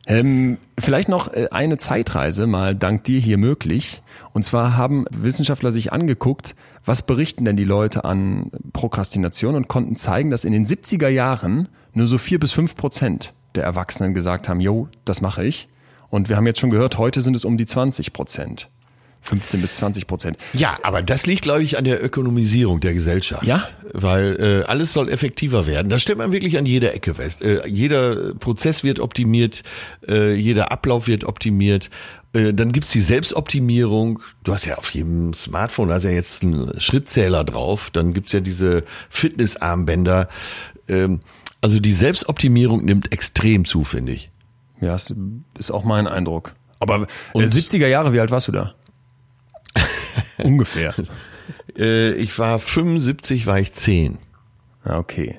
Ähm, vielleicht noch äh, eine Zeitreise mal dank dir hier möglich. Und zwar haben Wissenschaftler sich angeguckt, was berichten denn die Leute an Prokrastination und konnten zeigen, dass in den 70er Jahren nur so vier bis fünf Prozent der Erwachsenen gesagt haben, jo, das mache ich. Und wir haben jetzt schon gehört, heute sind es um die 20 Prozent. 15 bis 20 Prozent. Ja, aber das liegt, glaube ich, an der Ökonomisierung der Gesellschaft. Ja. Weil äh, alles soll effektiver werden. Das stellt man wirklich an jeder Ecke fest. Äh, jeder Prozess wird optimiert, äh, jeder Ablauf wird optimiert. Äh, dann gibt's die Selbstoptimierung. Du hast ja auf jedem Smartphone, da ist ja jetzt ein Schrittzähler drauf. Dann gibt's ja diese Fitnessarmbänder. Ähm, also die Selbstoptimierung nimmt extrem zu, finde ich. Ja, das ist auch mein Eindruck. Aber Und 70er Jahre, wie alt warst du da? Ungefähr. Äh, ich war 75, war ich 10. Ja, okay.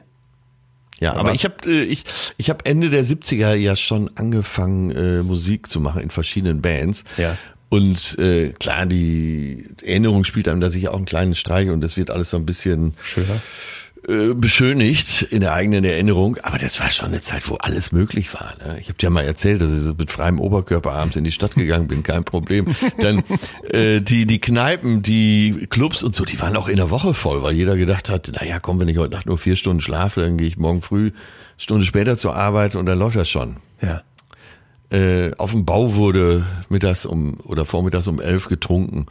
Ja, aber, aber ich habe äh, ich, ich hab Ende der 70er ja schon angefangen, äh, Musik zu machen in verschiedenen Bands. Ja. Und äh, klar, die Erinnerung spielt einem, dass ich auch einen kleinen Streich und das wird alles so ein bisschen schöner äh, beschönigt in der eigenen Erinnerung, aber das war schon eine Zeit, wo alles möglich war. Ne? Ich habe dir mal erzählt, dass ich mit freiem Oberkörper abends in die Stadt gegangen bin, kein Problem. Dann äh, die die Kneipen, die Clubs und so, die waren auch in der Woche voll, weil jeder gedacht hat, naja, komm, wenn ich heute Nacht nur vier Stunden schlafe, dann gehe ich morgen früh Stunde später zur Arbeit und dann läuft das schon. Ja. Äh, auf dem Bau wurde mittags um oder vormittags um elf getrunken.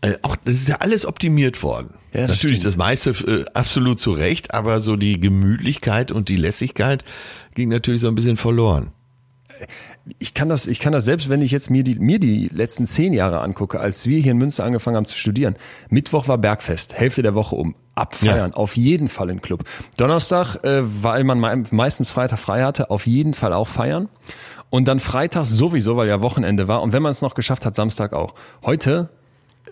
Äh, auch das ist ja alles optimiert worden. Ja, das Natürlich stimmt. das meiste äh, absolut zu Recht, aber so die Gemütlichkeit und die Lässigkeit ging natürlich so ein bisschen verloren. Ich kann das, ich kann das selbst, wenn ich jetzt mir die, mir die letzten zehn Jahre angucke, als wir hier in Münster angefangen haben zu studieren. Mittwoch war Bergfest, Hälfte der Woche um. Abfeiern, ja. auf jeden Fall im Club. Donnerstag, äh, weil man meistens Freitag frei hatte, auf jeden Fall auch feiern. Und dann Freitag sowieso, weil ja Wochenende war. Und wenn man es noch geschafft hat, Samstag auch. Heute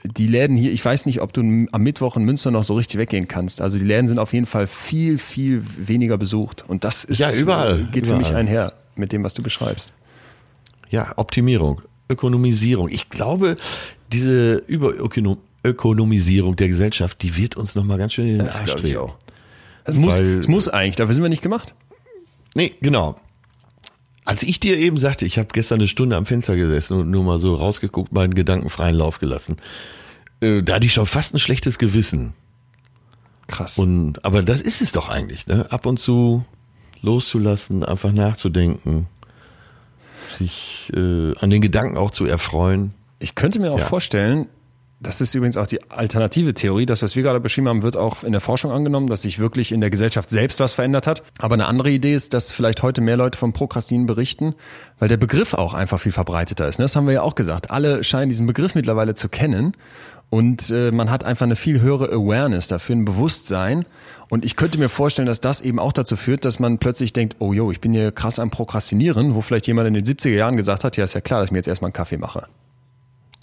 die Läden hier, ich weiß nicht, ob du am Mittwoch in Münster noch so richtig weggehen kannst. Also die Läden sind auf jeden Fall viel, viel weniger besucht. Und das ist, ja, überall, geht überall. für mich einher mit dem, was du beschreibst. Ja, Optimierung, Ökonomisierung. Ich glaube, diese Überökonomisierung der Gesellschaft, die wird uns nochmal ganz schön in den das Arsch treten. auch. Es muss, es muss eigentlich, dafür sind wir nicht gemacht. Nee, genau. Als ich dir eben sagte, ich habe gestern eine Stunde am Fenster gesessen und nur mal so rausgeguckt, meinen Gedanken freien Lauf gelassen, äh, da hatte ich schon fast ein schlechtes Gewissen. Krass. Und, aber das ist es doch eigentlich, ne? Ab und zu loszulassen, einfach nachzudenken, sich äh, an den Gedanken auch zu erfreuen. Ich könnte mir auch ja. vorstellen, das ist übrigens auch die alternative Theorie. Das, was wir gerade beschrieben haben, wird auch in der Forschung angenommen, dass sich wirklich in der Gesellschaft selbst was verändert hat. Aber eine andere Idee ist, dass vielleicht heute mehr Leute vom Prokrastinieren berichten, weil der Begriff auch einfach viel verbreiteter ist. Das haben wir ja auch gesagt. Alle scheinen diesen Begriff mittlerweile zu kennen und äh, man hat einfach eine viel höhere Awareness dafür, ein Bewusstsein. Und ich könnte mir vorstellen, dass das eben auch dazu führt, dass man plötzlich denkt, oh jo, ich bin hier krass am Prokrastinieren, wo vielleicht jemand in den 70er Jahren gesagt hat, ja, ist ja klar, dass ich mir jetzt erstmal einen Kaffee mache.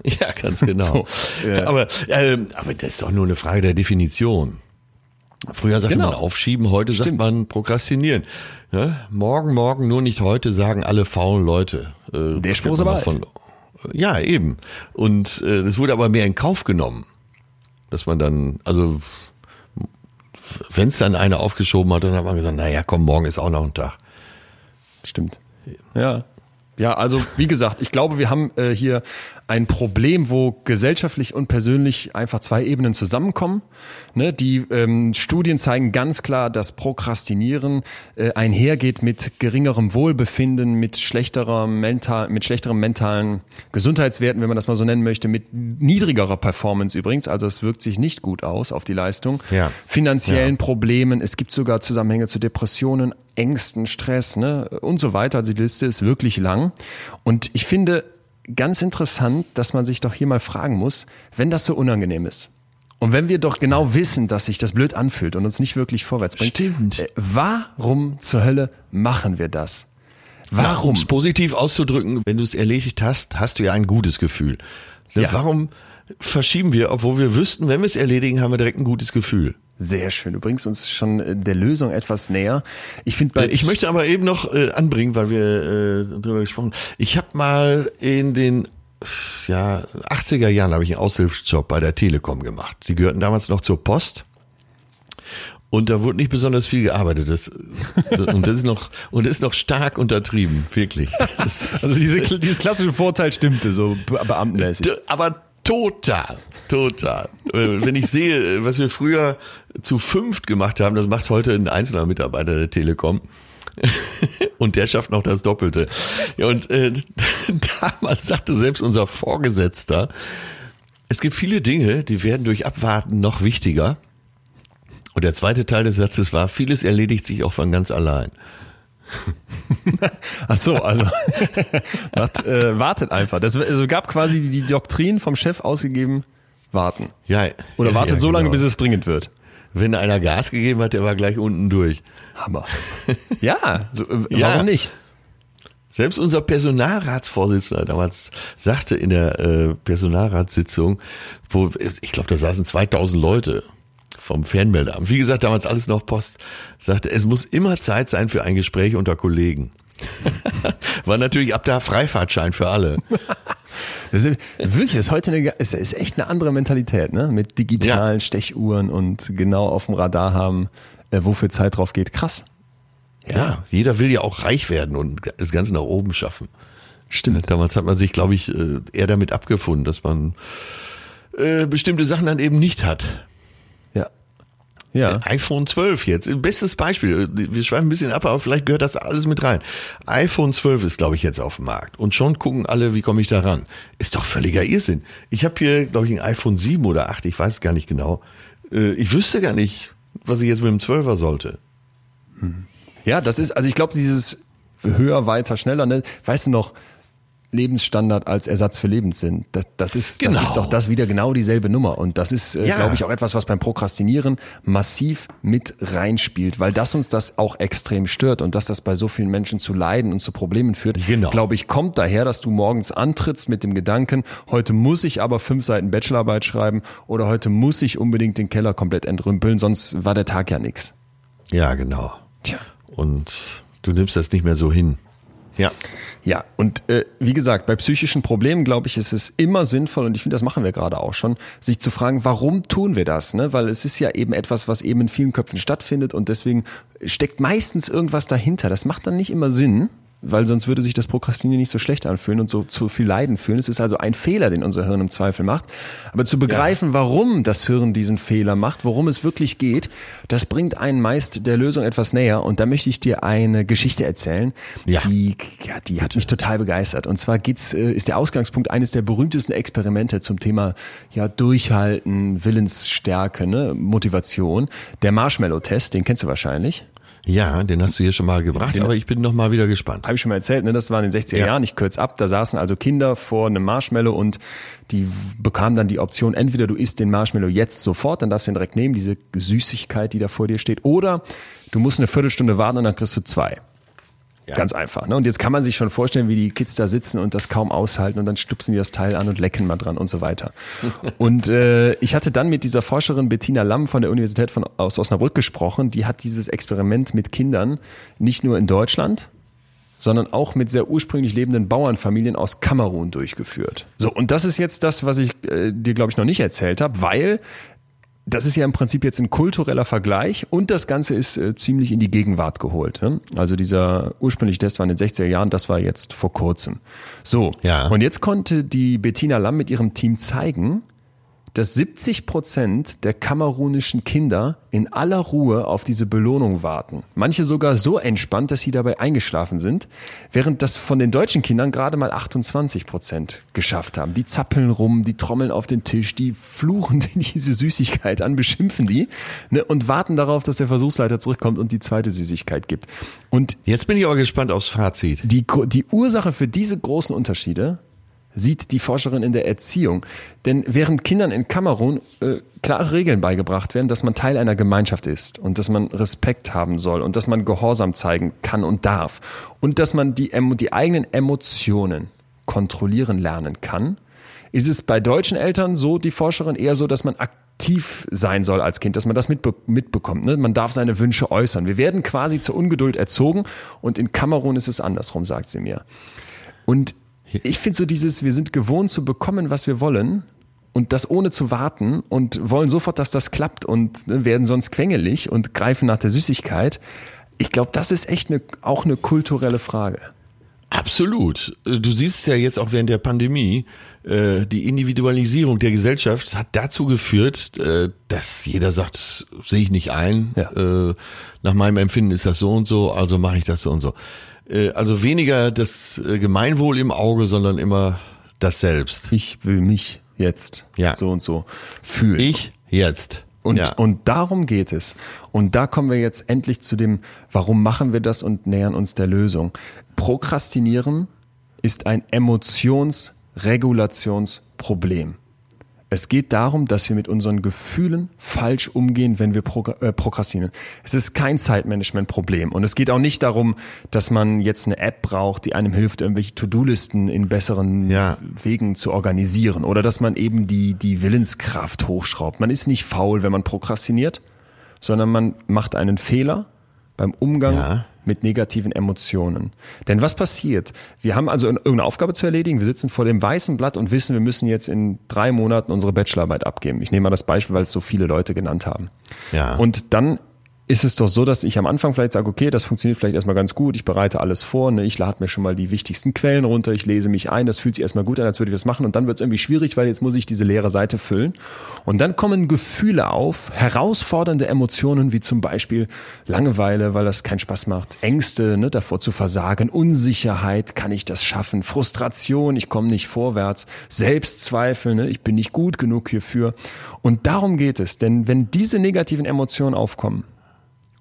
Ja, ganz genau. So, ja. Aber, äh, aber das ist doch nur eine Frage der Definition. Früher sagte genau. man aufschieben, heute Stimmt. sagt man prokrastinieren. Ja, morgen, morgen, nur nicht heute, sagen alle faulen Leute. Äh, der Spruch ist aber von, Ja, eben. Und äh, das wurde aber mehr in Kauf genommen. Dass man dann, also wenn es dann einer aufgeschoben hat, dann hat man gesagt, naja, komm, morgen ist auch noch ein Tag. Stimmt. Ja. Ja, also wie gesagt, ich glaube, wir haben äh, hier ein Problem, wo gesellschaftlich und persönlich einfach zwei Ebenen zusammenkommen. Ne, die ähm, Studien zeigen ganz klar, dass Prokrastinieren äh, einhergeht mit geringerem Wohlbefinden, mit schlechterer mental, mit schlechterem mentalen Gesundheitswerten, wenn man das mal so nennen möchte, mit niedrigerer Performance übrigens. Also es wirkt sich nicht gut aus auf die Leistung. Ja. Finanziellen ja. Problemen. Es gibt sogar Zusammenhänge zu Depressionen, Ängsten, Stress ne, und so weiter. Also die Liste ist wirklich lang. Und ich finde ganz interessant, dass man sich doch hier mal fragen muss, wenn das so unangenehm ist. Und wenn wir doch genau wissen, dass sich das blöd anfühlt und uns nicht wirklich vorwärts bringt, Stimmt. Äh, warum zur Hölle machen wir das? Warum? Um es positiv auszudrücken, wenn du es erledigt hast, hast du ja ein gutes Gefühl. Ne, ja. Warum verschieben wir, obwohl wir wüssten, wenn wir es erledigen, haben wir direkt ein gutes Gefühl? Sehr schön. Du bringst uns schon äh, der Lösung etwas näher. Ich finde bei äh, ich möchte aber eben noch äh, anbringen, weil wir äh, darüber gesprochen. Ich habe mal in den ja 80er Jahren habe ich einen Aushilfsjob bei der Telekom gemacht. Sie gehörten damals noch zur Post. Und da wurde nicht besonders viel gearbeitet. Das, und das ist noch und ist noch stark untertrieben, wirklich. Das, also diese, dieses klassische Vorteil stimmte so beamtenmäßig. Aber total. Total. Wenn ich sehe, was wir früher zu fünft gemacht haben, das macht heute ein einzelner Mitarbeiter der Telekom. und der schafft noch das Doppelte. Ja, und äh, damals sagte selbst unser Vorgesetzter, es gibt viele Dinge, die werden durch Abwarten noch wichtiger. Und der zweite Teil des Satzes war, vieles erledigt sich auch von ganz allein. Ach so, also macht, äh, wartet einfach. Das also gab quasi die Doktrin vom Chef ausgegeben, warten. Ja. Oder wartet ja, so lange, genau. bis es dringend wird. Wenn einer Gas gegeben hat, der war gleich unten durch. Hammer. Ja, so, äh, ja. warum nicht? Selbst unser Personalratsvorsitzender damals sagte in der äh, Personalratssitzung, wo ich glaube, da saßen 2000 Leute vom Fernmeldeamt. Wie gesagt, damals alles noch Post. Sagte, es muss immer Zeit sein für ein Gespräch unter Kollegen. War natürlich ab da Freifahrtschein für alle. Das ist, wirklich, das ist heute eine, ist, ist echt eine andere Mentalität, ne? Mit digitalen ja. Stechuhren und genau auf dem Radar haben, äh, wofür Zeit drauf geht. Krass. Ja. ja, jeder will ja auch reich werden und das Ganze nach oben schaffen. Stimmt. Damals hat man sich, glaube ich, äh, eher damit abgefunden, dass man äh, bestimmte Sachen dann eben nicht hat. Ja. iPhone 12 jetzt, bestes Beispiel. Wir schweifen ein bisschen ab, aber vielleicht gehört das alles mit rein. iPhone 12 ist, glaube ich, jetzt auf dem Markt. Und schon gucken alle, wie komme ich da ran. Ist doch völliger Irrsinn. Ich habe hier, glaube ich, ein iPhone 7 oder 8, ich weiß es gar nicht genau. Äh, ich wüsste gar nicht, was ich jetzt mit dem 12er sollte. Hm. Ja, das ist, also ich glaube, dieses höher, weiter, schneller, ne? Weißt du noch, Lebensstandard als Ersatz für Lebenssinn. Das, das, ist, genau. das ist doch das wieder genau dieselbe Nummer. Und das ist, äh, ja. glaube ich, auch etwas, was beim Prokrastinieren massiv mit reinspielt, weil das uns das auch extrem stört und dass das bei so vielen Menschen zu Leiden und zu Problemen führt, genau. glaube ich, kommt daher, dass du morgens antrittst mit dem Gedanken, heute muss ich aber fünf Seiten Bachelorarbeit schreiben oder heute muss ich unbedingt den Keller komplett entrümpeln, sonst war der Tag ja nix. Ja, genau. Tja. Und du nimmst das nicht mehr so hin. Ja. Ja, und äh, wie gesagt, bei psychischen Problemen, glaube ich, ist es immer sinnvoll, und ich finde, das machen wir gerade auch schon, sich zu fragen, warum tun wir das? Ne? Weil es ist ja eben etwas, was eben in vielen Köpfen stattfindet und deswegen steckt meistens irgendwas dahinter. Das macht dann nicht immer Sinn, weil sonst würde sich das Prokrastinieren nicht so schlecht anfühlen und so zu viel Leiden fühlen. Es ist also ein Fehler, den unser Hirn im Zweifel macht. Aber zu begreifen, ja. warum das Hirn diesen Fehler macht, worum es wirklich geht, das bringt einen meist der Lösung etwas näher. Und da möchte ich dir eine Geschichte erzählen, ja. die, ja, die hat mich total begeistert. Und zwar geht's, äh, ist der Ausgangspunkt eines der berühmtesten Experimente zum Thema ja Durchhalten, Willensstärke, ne, Motivation. Der Marshmallow-Test, den kennst du wahrscheinlich. Ja, den hast du hier schon mal gebracht, den, aber ich bin noch mal wieder gespannt. Habe ich schon mal erzählt, ne? das war in den 60er ja. Jahren, ich kürze ab, da saßen also Kinder vor einem Marshmallow und die bekamen dann die Option, entweder du isst den Marshmallow jetzt sofort, dann darfst du ihn direkt nehmen, diese Süßigkeit, die da vor dir steht, oder du musst eine Viertelstunde warten und dann kriegst du zwei. Ja. Ganz einfach. Ne? Und jetzt kann man sich schon vorstellen, wie die Kids da sitzen und das kaum aushalten und dann stupsen die das Teil an und lecken mal dran und so weiter. und äh, ich hatte dann mit dieser Forscherin Bettina Lamm von der Universität von, aus Osnabrück gesprochen. Die hat dieses Experiment mit Kindern nicht nur in Deutschland, sondern auch mit sehr ursprünglich lebenden Bauernfamilien aus Kamerun durchgeführt. So, und das ist jetzt das, was ich äh, dir, glaube ich, noch nicht erzählt habe, weil das ist ja im Prinzip jetzt ein kultureller Vergleich und das Ganze ist äh, ziemlich in die Gegenwart geholt. Ne? Also dieser ursprüngliche Test war in den 60er Jahren, das war jetzt vor kurzem. So, ja. und jetzt konnte die Bettina Lamm mit ihrem Team zeigen, dass 70 Prozent der kamerunischen Kinder in aller Ruhe auf diese Belohnung warten. Manche sogar so entspannt, dass sie dabei eingeschlafen sind, während das von den deutschen Kindern gerade mal 28 Prozent geschafft haben. Die zappeln rum, die trommeln auf den Tisch, die fluchen diese Süßigkeit an, beschimpfen die ne, und warten darauf, dass der Versuchsleiter zurückkommt und die zweite Süßigkeit gibt. Und jetzt bin ich aber gespannt aufs Fazit. Die, die Ursache für diese großen Unterschiede sieht die Forscherin in der Erziehung. Denn während Kindern in Kamerun äh, klare Regeln beigebracht werden, dass man Teil einer Gemeinschaft ist und dass man Respekt haben soll und dass man Gehorsam zeigen kann und darf und dass man die, die eigenen Emotionen kontrollieren lernen kann, ist es bei deutschen Eltern so, die Forscherin eher so, dass man aktiv sein soll als Kind, dass man das mitbe mitbekommt. Ne? Man darf seine Wünsche äußern. Wir werden quasi zur Ungeduld erzogen und in Kamerun ist es andersrum, sagt sie mir. Und ich finde so dieses, wir sind gewohnt zu bekommen, was wir wollen und das ohne zu warten und wollen sofort, dass das klappt und ne, werden sonst quengelig und greifen nach der Süßigkeit. Ich glaube, das ist echt eine, auch eine kulturelle Frage. Absolut. Du siehst es ja jetzt auch während der Pandemie. Äh, die Individualisierung der Gesellschaft hat dazu geführt, äh, dass jeder sagt, sehe ich nicht ein. Ja. Äh, nach meinem Empfinden ist das so und so, also mache ich das so und so. Äh, also weniger das äh, Gemeinwohl im Auge, sondern immer das Selbst. Ich will mich jetzt ja. so und so fühlen. Ich jetzt. Und, ja. und darum geht es. Und da kommen wir jetzt endlich zu dem, warum machen wir das und nähern uns der Lösung. Prokrastinieren ist ein Emotionsregulationsproblem. Es geht darum, dass wir mit unseren Gefühlen falsch umgehen, wenn wir äh, prokrastinieren. Es ist kein Zeitmanagement-Problem. Und es geht auch nicht darum, dass man jetzt eine App braucht, die einem hilft, irgendwelche To-Do-Listen in besseren ja. Wegen zu organisieren. Oder dass man eben die, die Willenskraft hochschraubt. Man ist nicht faul, wenn man prokrastiniert, sondern man macht einen Fehler beim Umgang ja mit negativen Emotionen. Denn was passiert? Wir haben also irgendeine Aufgabe zu erledigen. Wir sitzen vor dem weißen Blatt und wissen, wir müssen jetzt in drei Monaten unsere Bachelorarbeit abgeben. Ich nehme mal das Beispiel, weil es so viele Leute genannt haben. Ja. Und dann ist es doch so, dass ich am Anfang vielleicht sage, okay, das funktioniert vielleicht erstmal ganz gut, ich bereite alles vor, ne? ich lade mir schon mal die wichtigsten Quellen runter, ich lese mich ein, das fühlt sich erstmal gut an, als würde ich das machen und dann wird es irgendwie schwierig, weil jetzt muss ich diese leere Seite füllen. Und dann kommen Gefühle auf, herausfordernde Emotionen, wie zum Beispiel Langeweile, weil das keinen Spaß macht, Ängste, ne, davor zu versagen, Unsicherheit, kann ich das schaffen, Frustration, ich komme nicht vorwärts, Selbstzweifel, ne, ich bin nicht gut genug hierfür. Und darum geht es, denn wenn diese negativen Emotionen aufkommen,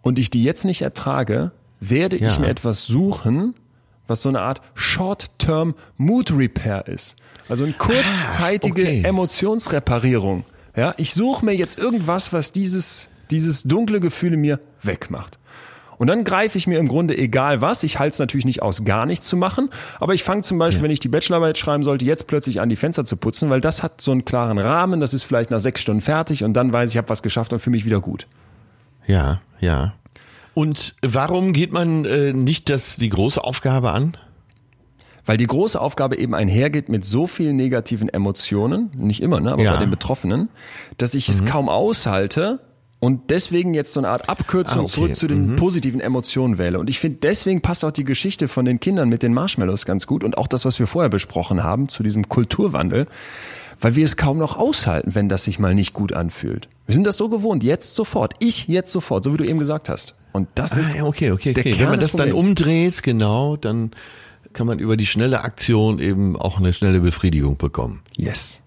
und ich die jetzt nicht ertrage, werde ja. ich mir etwas suchen, was so eine Art Short-Term Mood Repair ist. Also eine kurzzeitige ah, okay. Emotionsreparierung. Ja, ich suche mir jetzt irgendwas, was dieses, dieses dunkle Gefühl in mir wegmacht. Und dann greife ich mir im Grunde egal was. Ich halte es natürlich nicht aus, gar nichts zu machen. Aber ich fange zum Beispiel, ja. wenn ich die Bachelorarbeit schreiben sollte, jetzt plötzlich an, die Fenster zu putzen, weil das hat so einen klaren Rahmen. Das ist vielleicht nach sechs Stunden fertig und dann weiß ich, ich habe was geschafft und fühle mich wieder gut. Ja, ja. Und warum geht man äh, nicht das, die große Aufgabe an? Weil die große Aufgabe eben einhergeht mit so vielen negativen Emotionen, nicht immer, ne, aber ja. bei den Betroffenen, dass ich mhm. es kaum aushalte und deswegen jetzt so eine Art Abkürzung ah, okay. zurück zu den mhm. positiven Emotionen wähle. Und ich finde, deswegen passt auch die Geschichte von den Kindern mit den Marshmallows ganz gut und auch das, was wir vorher besprochen haben, zu diesem Kulturwandel weil wir es kaum noch aushalten, wenn das sich mal nicht gut anfühlt. Wir sind das so gewohnt, jetzt sofort, ich jetzt sofort, so wie du eben gesagt hast. Und das ah, ist ja, okay, okay, okay. Wenn man das dann umdreht, genau, dann kann man über die schnelle Aktion eben auch eine schnelle Befriedigung bekommen. Yes.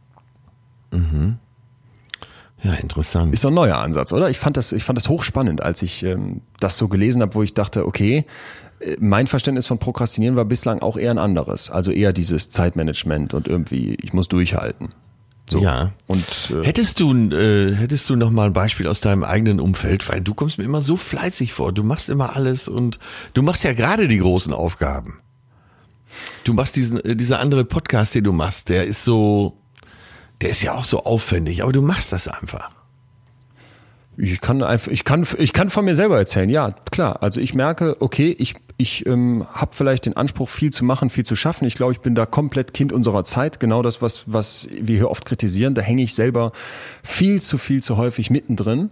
Mhm. Ja, interessant. Ist doch ein neuer Ansatz, oder? Ich fand das, ich fand das hochspannend, als ich ähm, das so gelesen habe, wo ich dachte, okay, äh, mein Verständnis von Prokrastinieren war bislang auch eher ein anderes. Also eher dieses Zeitmanagement und irgendwie, ich muss durchhalten. So. Ja. Und äh, hättest du äh, hättest du noch mal ein Beispiel aus deinem eigenen Umfeld, weil du kommst mir immer so fleißig vor. Du machst immer alles und du machst ja gerade die großen Aufgaben. Du machst diesen äh, dieser andere Podcast, den du machst, der ist so der ist ja auch so aufwendig, aber du machst das einfach. Ich kann einfach, ich kann, ich kann von mir selber erzählen. Ja, klar. Also ich merke, okay, ich, ich ähm, habe vielleicht den Anspruch, viel zu machen, viel zu schaffen. Ich glaube, ich bin da komplett Kind unserer Zeit. Genau das, was, was wir hier oft kritisieren. Da hänge ich selber viel zu viel zu häufig mittendrin.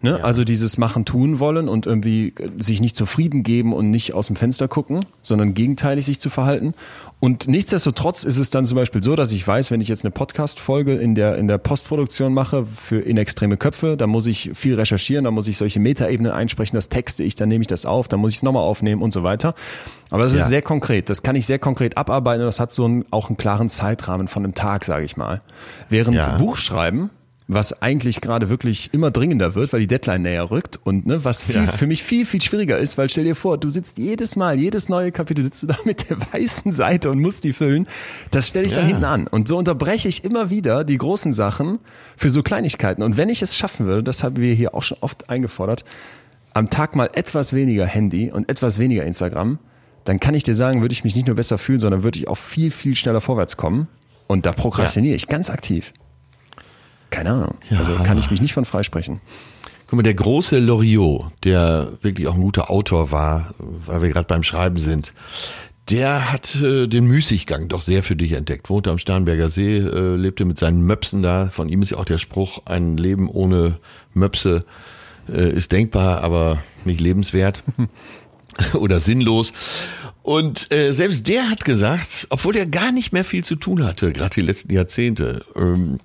Ne? Ja. Also dieses Machen, tun wollen und irgendwie sich nicht zufrieden geben und nicht aus dem Fenster gucken, sondern gegenteilig sich zu verhalten. Und nichtsdestotrotz ist es dann zum Beispiel so, dass ich weiß, wenn ich jetzt eine Podcast-Folge in der, in der Postproduktion mache für in extreme Köpfe, da muss ich viel recherchieren, da muss ich solche Metaebenen einsprechen, das texte ich, dann nehme ich das auf, dann muss ich es nochmal aufnehmen und so weiter. Aber das ja. ist sehr konkret, das kann ich sehr konkret abarbeiten und das hat so einen, auch einen klaren Zeitrahmen von einem Tag, sage ich mal. Während ja. Buchschreiben was eigentlich gerade wirklich immer dringender wird, weil die Deadline näher rückt und ne, was viel, ja. für mich viel, viel schwieriger ist, weil stell dir vor, du sitzt jedes Mal, jedes neue Kapitel sitzt du da mit der weißen Seite und musst die füllen. Das stelle ich ja. dann hinten an. Und so unterbreche ich immer wieder die großen Sachen für so Kleinigkeiten. Und wenn ich es schaffen würde, das haben wir hier auch schon oft eingefordert, am Tag mal etwas weniger Handy und etwas weniger Instagram, dann kann ich dir sagen, würde ich mich nicht nur besser fühlen, sondern würde ich auch viel, viel schneller vorwärts kommen. Und da prokrastiniere ja. ich ganz aktiv. Keine Ahnung. Ja. Also kann ich mich nicht von freisprechen. Guck mal, der große Loriot, der wirklich auch ein guter Autor war, weil wir gerade beim Schreiben sind, der hat äh, den Müßiggang doch sehr für dich entdeckt. Wohnte am Starnberger See, äh, lebte mit seinen Möpsen da. Von ihm ist ja auch der Spruch, ein Leben ohne Möpse äh, ist denkbar, aber nicht lebenswert oder sinnlos. Und äh, selbst der hat gesagt, obwohl er gar nicht mehr viel zu tun hatte, gerade die letzten Jahrzehnte, ähm,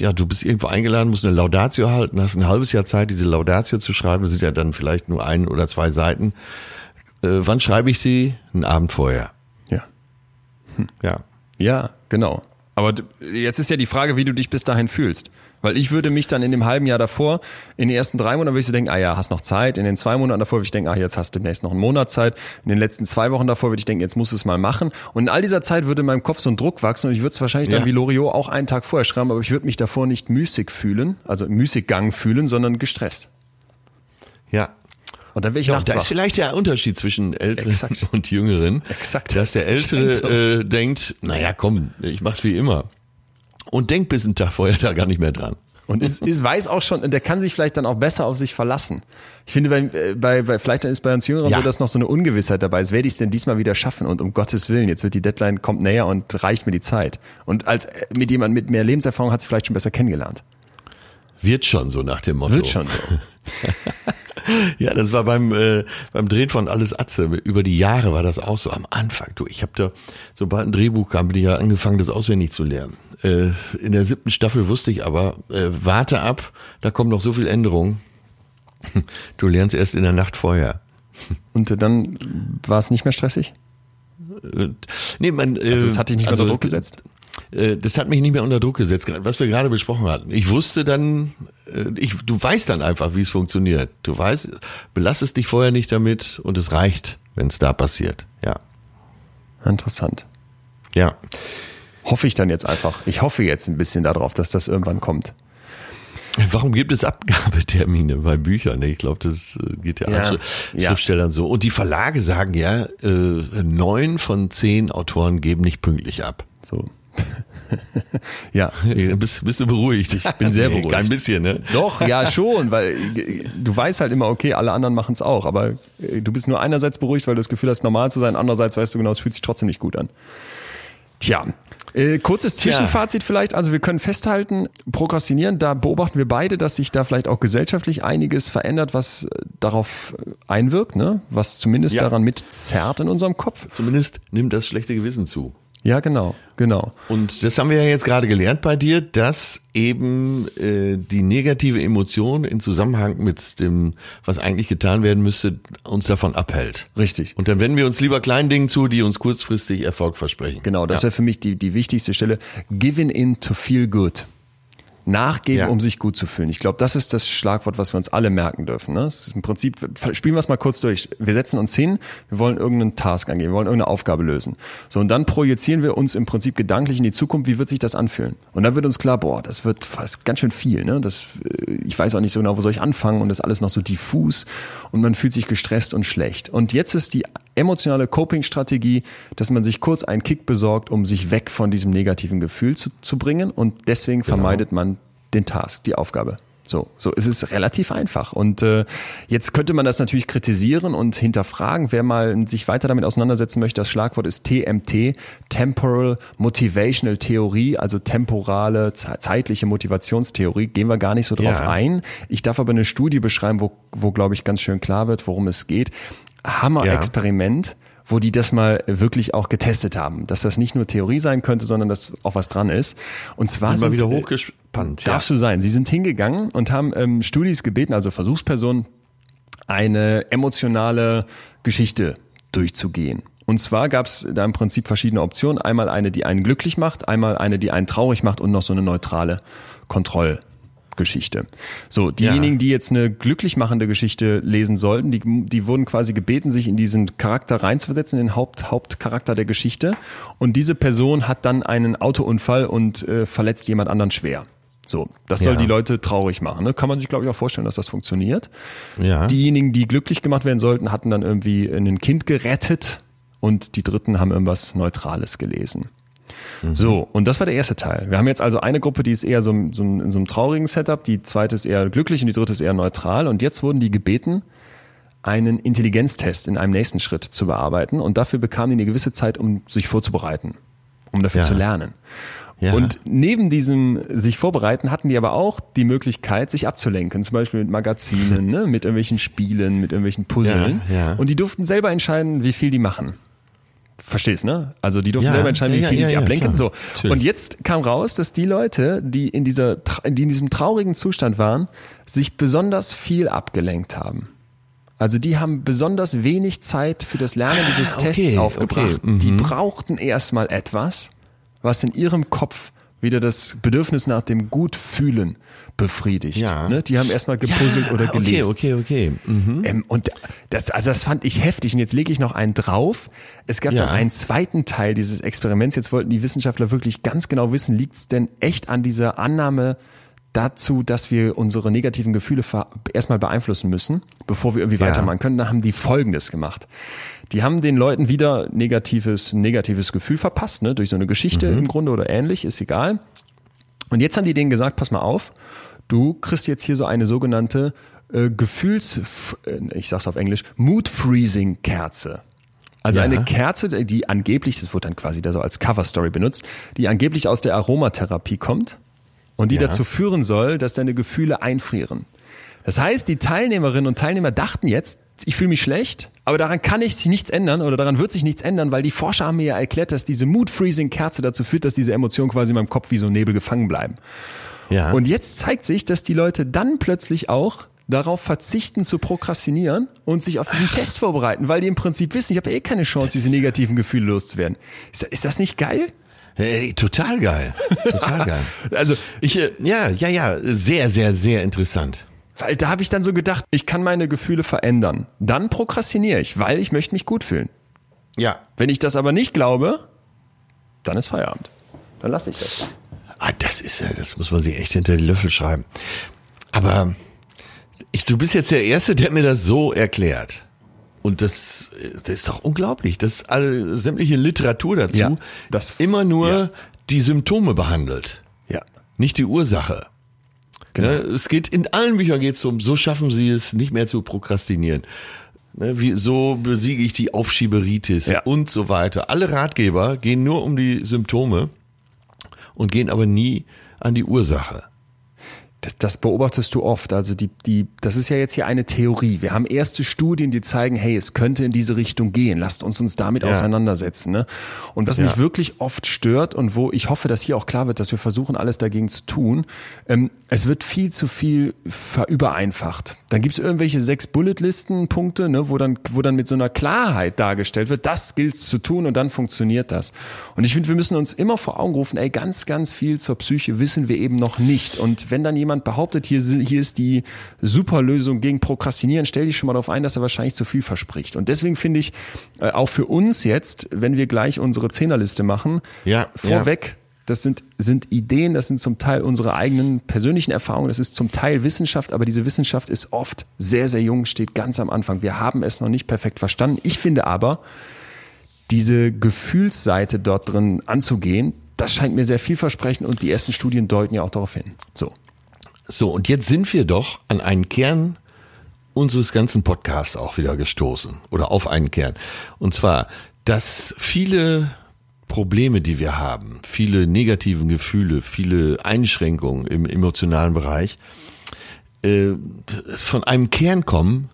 ja, du bist irgendwo eingeladen, musst eine Laudatio halten, hast ein halbes Jahr Zeit, diese Laudatio zu schreiben. Das sind ja dann vielleicht nur ein oder zwei Seiten. Äh, wann schreibe ich sie? Einen Abend vorher. Ja. Hm. Ja. Ja, genau. Aber jetzt ist ja die Frage, wie du dich bis dahin fühlst. Weil ich würde mich dann in dem halben Jahr davor, in den ersten drei Monaten würde ich so denken, ah ja, hast noch Zeit. In den zwei Monaten davor würde ich denken, ah, jetzt hast du demnächst noch einen Monat Zeit. In den letzten zwei Wochen davor würde ich denken, jetzt musst du es mal machen. Und in all dieser Zeit würde in meinem Kopf so ein Druck wachsen und ich würde es wahrscheinlich dann ja. wie Loriot auch einen Tag vorher schreiben, aber ich würde mich davor nicht müßig fühlen, also Müßiggang fühlen, sondern gestresst. Ja, und dann will ich ja, Da ist vielleicht der Unterschied zwischen Älteren Exakt. und Jüngeren. Exakt. Dass der Ältere so. äh, denkt, naja, komm, ich mach's wie immer und denkt bis einen Tag vorher da gar nicht mehr dran. Und ist, ist weiß auch schon, der kann sich vielleicht dann auch besser auf sich verlassen. Ich finde, bei, äh, bei, bei vielleicht ist bei uns Jüngeren ja. so, dass noch so eine Ungewissheit dabei ist. Werde ich es denn diesmal wieder schaffen? Und um Gottes Willen, jetzt wird die Deadline kommt näher und reicht mir die Zeit. Und als äh, mit jemand mit mehr Lebenserfahrung hat sie vielleicht schon besser kennengelernt. Wird schon so nach dem Motto. Wird schon so. ja, das war beim äh, beim Drehen von Alles Atze. Über die Jahre war das auch so. Am Anfang, du, ich habe da, sobald ein Drehbuch kam, bin ich ja angefangen, das auswendig zu lernen. Äh, in der siebten Staffel wusste ich aber, äh, warte ab, da kommen noch so viel Änderungen. Du lernst erst in der Nacht vorher. Und dann war es nicht mehr stressig? Äh, nee, man, äh, also es hat dich nicht also, unter Druck gesetzt? Äh, das hat mich nicht mehr unter Druck gesetzt, was wir gerade besprochen hatten. Ich wusste dann, äh, ich, du weißt dann einfach, wie es funktioniert. Du weißt, belastest dich vorher nicht damit und es reicht, wenn es da passiert. Ja. Interessant. Ja hoffe ich dann jetzt einfach. Ich hoffe jetzt ein bisschen darauf, dass das irgendwann kommt. Warum gibt es Abgabetermine bei Büchern? Ich glaube, das äh, geht ja, ja Schriftstellern ja. so. Und die Verlage sagen ja, neun von zehn Autoren geben nicht pünktlich ab. So. ja. Bist, bist du beruhigt? Ich bin sehr beruhigt. Kein bisschen, ne? Doch, ja schon, weil du weißt halt immer, okay, alle anderen machen es auch. Aber äh, du bist nur einerseits beruhigt, weil du das Gefühl hast, normal zu sein. Andererseits weißt du genau, es fühlt sich trotzdem nicht gut an. Tja, äh, kurzes Zwischenfazit ja. vielleicht. Also wir können festhalten, prokrastinieren, da beobachten wir beide, dass sich da vielleicht auch gesellschaftlich einiges verändert, was äh, darauf einwirkt, ne? was zumindest ja. daran mitzerrt in unserem Kopf. Zumindest nimmt das schlechte Gewissen zu. Ja, genau, genau. Und das haben wir ja jetzt gerade gelernt bei dir, dass eben äh, die negative Emotion in Zusammenhang mit dem, was eigentlich getan werden müsste, uns davon abhält. Richtig. Und dann wenden wir uns lieber kleinen Dingen zu, die uns kurzfristig Erfolg versprechen. Genau, das ja. wäre für mich die, die wichtigste Stelle. Giving in to feel good. Nachgeben, Ja. um sich gut zu fühlen. Ich glaube, das ist das Schlagwort, was wir uns alle merken dürfen. Ne? Im Prinzip, spielen wir es mal kurz durch. Wir setzen uns hin, wir wollen irgendeinen Task angehen, wir wollen irgendeine Aufgabe lösen. So, und dann projizieren wir uns im Prinzip gedanklich in die Zukunft, wie wird sich das anfühlen? Und dann wird uns klar, boah, das wird fast ganz schön viel. Ne? Das, äh, ich weiß auch nicht so genau, wo soll ich anfangen und das ist alles noch so diffus und man fühlt sich gestresst und schlecht. Und jetzt ist die emotionale Coping-Strategie, dass man sich kurz einen Kick besorgt, um sich weg von diesem negativen Gefühl zu, zu bringen und deswegen vermeidet man den Task, die Aufgabe. So, so es ist relativ einfach. Und äh, jetzt könnte man das natürlich kritisieren und hinterfragen. Wer mal sich weiter damit auseinandersetzen möchte, das Schlagwort ist TMT, Temporal Motivational Theorie, also temporale, ze- zeitliche Motivationstheorie. Gehen wir gar nicht so drauf Ja. ein. Ich darf aber eine Studie beschreiben, wo, wo glaube ich, ganz schön klar wird, worum es geht. Hammer-Experiment wo die das mal wirklich auch getestet haben, dass das nicht nur Theorie sein könnte, sondern dass auch was dran ist. Und zwar Bin mal sind, wieder äh, hochgespannt. Darfst du sein. Sie sind hingegangen und haben ähm, Studis gebeten, also Versuchspersonen, eine emotionale Geschichte durchzugehen. Und zwar gab es da im Prinzip verschiedene Optionen. Einmal eine, die einen glücklich macht, einmal eine, die einen traurig macht und noch so eine neutrale Kontrollgeschichte. So, diejenigen, Ja. die jetzt eine glücklich machende Geschichte lesen sollten, die, die wurden quasi gebeten, sich in diesen Charakter reinzuversetzen, in den Haupt, Hauptcharakter der Geschichte. Und diese Person hat dann einen Autounfall und äh, verletzt jemand anderen schwer. So, das soll Ja. die Leute traurig machen. Ne? Kann man sich, glaube ich, auch vorstellen, dass das funktioniert. Ja. Diejenigen, die glücklich gemacht werden sollten, hatten dann irgendwie ein Kind gerettet und die Dritten haben irgendwas Neutrales gelesen. So, und das war der erste Teil. Wir haben jetzt also eine Gruppe, die ist eher so, so in so einem traurigen Setup, die zweite ist eher glücklich und die dritte ist eher neutral. Und jetzt wurden die gebeten, einen Intelligenztest in einem nächsten Schritt zu bearbeiten. Und dafür bekamen die eine gewisse Zeit, um sich vorzubereiten, um dafür Ja. zu lernen. Ja. Und neben diesem sich vorbereiten hatten die aber auch die Möglichkeit, sich abzulenken, zum Beispiel mit Magazinen, ne, mit irgendwelchen Spielen, mit irgendwelchen Puzzeln. Ja, ja. Und die durften selber entscheiden, wie viel die machen. Verstehst, ne? Also die durften Ja, selber entscheiden, wie ja, viel ja, ja, ablenken. klar. So. Natürlich. Und jetzt kam raus, dass die Leute, die in dieser, die in diesem traurigen Zustand waren, sich besonders viel abgelenkt haben. Also die haben besonders wenig Zeit für das Lernen dieses Ah, okay, Tests aufgebracht. okay, mhm. Die brauchten erstmal etwas, was in ihrem Kopf wieder das Bedürfnis nach dem Gutfühlen befriedigt. Ja. Ne? Die haben erstmal gepuzzelt oder okay, gelesen. okay, okay. Mhm. Ähm, und das, also das fand ich heftig. Und jetzt lege ich noch einen drauf. Es gab Ja. dann einen zweiten Teil dieses Experiments. Jetzt wollten die Wissenschaftler wirklich ganz genau wissen, liegt es denn echt an dieser Annahme dazu, dass wir unsere negativen Gefühle erstmal beeinflussen müssen, bevor wir irgendwie Ja. weitermachen können. Da haben die Folgendes gemacht. Die haben den Leuten wieder negatives, negatives Gefühl verpasst, ne? durch so eine Geschichte im Grunde oder ähnlich, ist egal. Und jetzt haben die denen gesagt, pass mal auf, du kriegst jetzt hier so eine sogenannte äh, Gefühls, äh, ich sag's auf Englisch, Mood Freezing Kerze. Also Ja. eine Kerze, die angeblich, das wurde dann quasi da so als Cover Story benutzt, die angeblich aus der Aromatherapie kommt und die Ja. dazu führen soll, dass deine Gefühle einfrieren. Das heißt, die Teilnehmerinnen und Teilnehmer dachten jetzt, ich fühle mich schlecht, aber daran kann ich sich nichts ändern oder daran wird sich nichts ändern, weil die Forscher haben mir ja erklärt, dass diese Mood-Freezing-Kerze dazu führt, dass diese Emotionen quasi in meinem Kopf wie so Nebel gefangen bleiben. Ja. Und jetzt zeigt sich, dass die Leute dann plötzlich auch darauf verzichten zu prokrastinieren und sich auf diesen Test vorbereiten, weil die im Prinzip wissen, ich habe eh keine Chance, diese negativen Gefühle loszuwerden. Ist, ist das nicht geil? Hey, total geil. Total geil. Also, Ich, äh, ja, ja, ja, sehr, sehr, sehr interessant. Weil da habe ich dann so gedacht, ich kann meine Gefühle verändern. Dann prokrastiniere ich, weil ich möchte mich gut fühlen. Ja. Wenn ich das aber nicht glaube, dann ist Feierabend. Dann lasse ich das. Ah, das ist ja, das muss man sich echt hinter die Löffel schreiben. Aber ich, du bist jetzt der Erste, der mir das so erklärt. Und das, das ist doch unglaublich, dass alle sämtliche Literatur dazu Ja, das- immer nur ja. die Symptome behandelt, Ja. nicht die Ursache. Genau. Ne, es geht in allen Büchern geht es um, so schaffen sie es nicht mehr zu prokrastinieren. Ne, wie, so besiege ich die Aufschieberitis Ja. und so weiter. Alle Ratgeber gehen nur um die Symptome und gehen aber nie an die Ursache. Das, das beobachtest du oft. Also die, die, das ist ja jetzt hier eine Theorie. Wir haben erste Studien, die zeigen, hey, es könnte in diese Richtung gehen. Lasst uns uns damit ja. auseinandersetzen. Ne? Und was ja. mich wirklich oft stört und wo ich hoffe, dass hier auch klar wird, dass wir versuchen, alles dagegen zu tun, ähm, es wird viel zu viel verübereinfacht. Dann gibt es irgendwelche sechs Bulletlisten-Punkte, ne, wo dann, wo dann mit so einer Klarheit dargestellt wird, das gilt zu tun und dann funktioniert das. Und ich finde, wir müssen uns immer vor Augen rufen, ey, ganz, ganz viel zur Psyche wissen wir eben noch nicht. Und wenn dann jemand jemand behauptet, hier, hier ist die Superlösung gegen Prokrastinieren, stell dich schon mal darauf ein, dass er wahrscheinlich zu viel verspricht. Und deswegen finde ich, äh, auch für uns jetzt, wenn wir gleich unsere Zehnerliste machen, ja, vorweg, ja. Das sind, sind Ideen, das sind zum Teil unsere eigenen persönlichen Erfahrungen, das ist zum Teil Wissenschaft, aber diese Wissenschaft ist oft sehr, sehr jung, steht ganz am Anfang. Wir haben es noch nicht perfekt verstanden. Ich finde aber, diese Gefühlsseite dort drin anzugehen, das scheint mir sehr vielversprechend und die ersten Studien deuten ja auch darauf hin. So. So, und jetzt sind wir doch an einen Kern unseres ganzen Podcasts auch wieder gestoßen oder auf einen Kern. Und zwar, dass viele Probleme, die wir haben, viele negativen Gefühle, viele Einschränkungen im emotionalen Bereich, äh, von einem Kern kommen,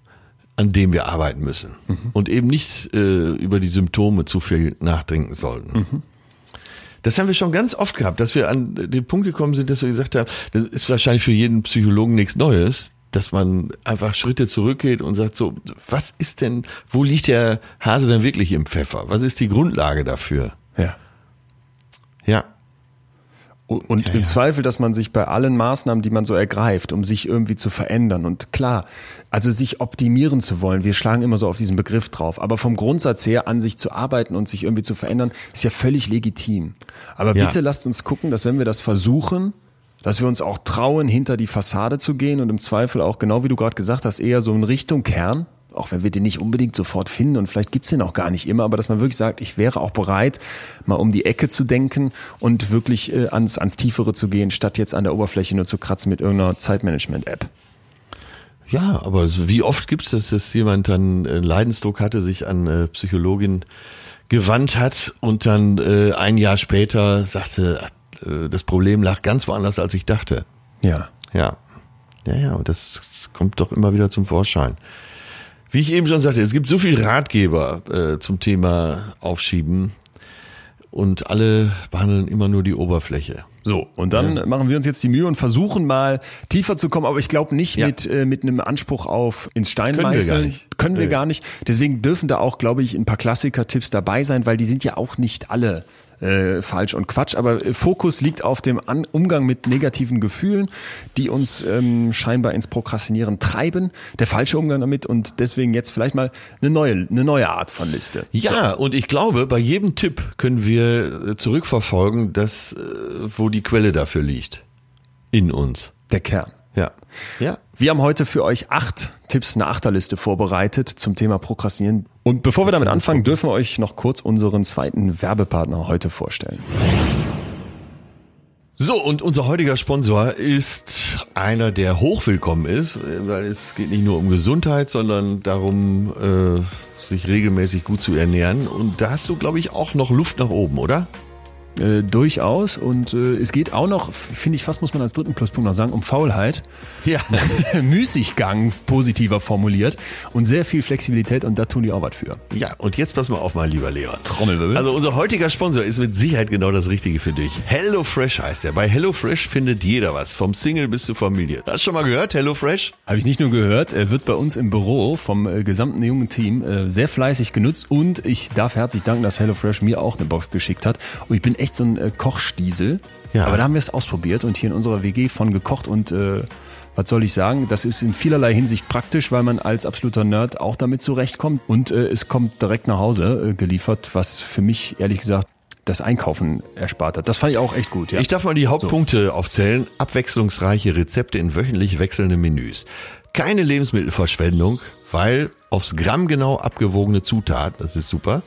an dem wir arbeiten müssen mhm. und eben nicht äh, über die Symptome zu viel nachdenken sollten. Mhm. Das haben wir schon ganz oft gehabt, dass wir an den Punkt gekommen sind, dass wir gesagt haben, das ist wahrscheinlich für jeden Psychologen nichts Neues, dass man einfach Schritte zurückgeht und sagt so, was ist denn, wo liegt der Hase denn wirklich im Pfeffer? Was ist die Grundlage dafür? Ja. Ja. Und ja, im ja. Zweifel, dass man sich bei allen Maßnahmen, die man so ergreift, um sich irgendwie zu verändern und klar, also sich optimieren zu wollen, wir schlagen immer so auf diesen Begriff drauf, aber vom Grundsatz her an sich zu arbeiten und sich irgendwie zu verändern, ist ja völlig legitim. Aber ja. bitte lasst uns gucken, dass wenn wir das versuchen, dass wir uns auch trauen, hinter die Fassade zu gehen und im Zweifel auch, genau wie du gerade gesagt hast, eher so in Richtung Kern, auch wenn wir den nicht unbedingt sofort finden und vielleicht gibt's den auch gar nicht immer, aber dass man wirklich sagt, ich wäre auch bereit, mal um die Ecke zu denken und wirklich äh, ans, ans Tiefere zu gehen, statt jetzt an der Oberfläche nur zu kratzen mit irgendeiner Zeitmanagement-App. Ja, aber wie oft gibt's das, dass jemand dann äh, Leidensdruck hatte, sich an äh, Psychologin gewandt hat und dann äh, ein Jahr später sagte, ach, äh, das Problem lag ganz woanders, als ich dachte. Ja. Ja. Ja, ja, und das kommt doch immer wieder zum Vorschein. Wie ich eben schon sagte, es gibt so viel Ratgeber äh, zum Thema Aufschieben und alle behandeln immer nur die Oberfläche. So, und dann ja. machen wir uns jetzt die Mühe und versuchen mal tiefer zu kommen, aber ich glaube nicht ja. mit, äh, mit einem Anspruch auf ins Stein Können wir gar nicht. Können wir nee. gar nicht. Deswegen dürfen da auch, glaube ich, ein paar Klassiker-Tipps dabei sein, weil die sind ja auch nicht alle äh, falsch und Quatsch. Aber äh, Fokus liegt auf dem An Umgang mit negativen Gefühlen, die uns ähm, scheinbar ins Prokrastinieren treiben. Der falsche Umgang damit und deswegen jetzt vielleicht mal eine neue, eine neue Art von Liste. Ja, so. und ich glaube, bei jedem Tipp können wir äh, zurückverfolgen, dass, äh, wo die Quelle dafür liegt. In uns. Der Kern. Ja. Ja. Wir haben heute für euch acht Tipps, eine Achterliste vorbereitet zum Thema Prokrastinieren. Und bevor wir damit anfangen, dürfen wir euch noch kurz unseren zweiten Werbepartner heute vorstellen. So, und unser heutiger Sponsor ist einer, der hochwillkommen ist, weil es geht nicht nur um Gesundheit, sondern darum, äh, sich regelmäßig gut zu ernähren. Und da hast du, glaube ich, auch noch Luft nach oben, oder? Äh, durchaus. Und äh, es geht auch noch, finde ich fast, muss man als dritten Pluspunkt noch sagen, um Faulheit. Ja. Müßiggang, positiver formuliert. Und sehr viel Flexibilität und da tun die auch was für. Ja, und jetzt pass mal auf, mein lieber Leon. Trommelwirbel. Also unser heutiger Sponsor ist mit Sicherheit genau das Richtige für dich. HelloFresh heißt er. Bei HelloFresh findet jeder was. Vom Single bis zur Familie. Hast du schon mal gehört, HelloFresh? Habe ich nicht nur gehört. Er wird bei uns im Büro vom äh, gesamten jungen Team äh, sehr fleißig genutzt. Und ich darf herzlich danken, dass HelloFresh mir auch eine Box geschickt hat. Und ich bin echt so ein äh, Kochstiesel. Ja. Aber da haben wir es ausprobiert und hier in unserer WG von gekocht und äh, was soll ich sagen? Das ist in vielerlei Hinsicht praktisch, weil man als absoluter Nerd auch damit zurechtkommt und äh, es kommt direkt nach Hause äh, geliefert, was für mich ehrlich gesagt das Einkaufen erspart hat. Das fand ich auch echt gut. Ja. Ich darf mal die Hauptpunkte so. aufzählen. Abwechslungsreiche Rezepte in wöchentlich wechselnden Menüs. Keine Lebensmittelverschwendung, weil aufs Gramm genau abgewogene Zutat, das ist super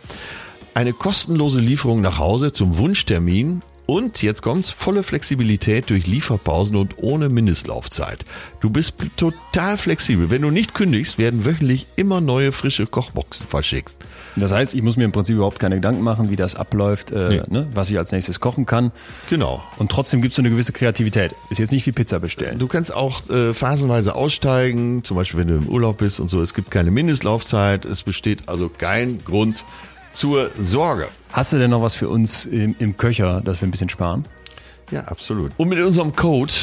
eine kostenlose Lieferung nach Hause zum Wunschtermin Und jetzt kommt's, volle Flexibilität durch Lieferpausen und ohne Mindestlaufzeit. Du bist total flexibel. Wenn du nicht kündigst, werden wöchentlich immer neue frische Kochboxen verschickt. Das heißt, ich muss mir im Prinzip überhaupt keine Gedanken machen, wie das abläuft, äh, nee. ne, was ich als nächstes kochen kann. Genau. Und trotzdem gibt's so eine gewisse Kreativität. Ist jetzt nicht wie Pizza bestellen. Du kannst auch äh, phasenweise aussteigen, zum Beispiel wenn du im Urlaub bist und so. Es gibt keine Mindestlaufzeit. Es besteht also kein Grund zur Sorge. Hast du denn noch was für uns im, im Köcher, dass wir ein bisschen sparen? Ja, absolut. Und mit unserem Code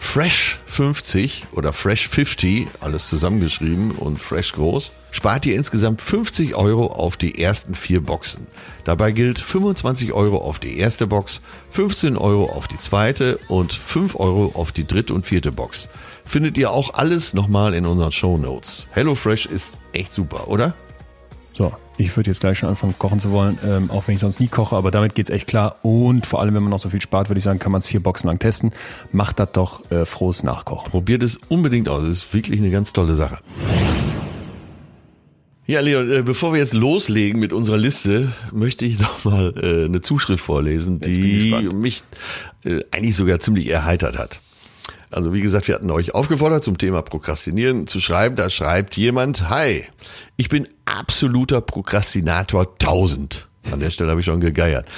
Fresh50 oder Fresh50, alles zusammengeschrieben und Fresh groß, spart ihr insgesamt 50 Euro auf die ersten vier Boxen. Dabei gilt 25 Euro auf die erste Box, 15 Euro auf die zweite und 5 Euro auf die dritte und vierte Box. Findet ihr auch alles nochmal in unseren Show Notes. HelloFresh ist echt super, oder? So, ich würde jetzt gleich schon anfangen, kochen zu wollen, ähm, auch wenn ich sonst nie koche, aber damit geht's echt klar. Und vor allem, wenn man noch so viel spart, würde ich sagen, kann man es vier Boxen lang testen. Macht das doch äh, frohes Nachkochen. Probiert es unbedingt aus. Das ist wirklich eine ganz tolle Sache. Ja, Leon, äh, bevor wir jetzt loslegen mit unserer Liste, möchte ich noch mal äh, eine Zuschrift vorlesen, die mich äh, eigentlich sogar ziemlich erheitert hat. Also wie gesagt, wir hatten euch aufgefordert, zum Thema Prokrastinieren zu schreiben. Da schreibt jemand, hi, ich bin absoluter Prokrastinator 1000. An der Stelle habe ich schon gegeiert.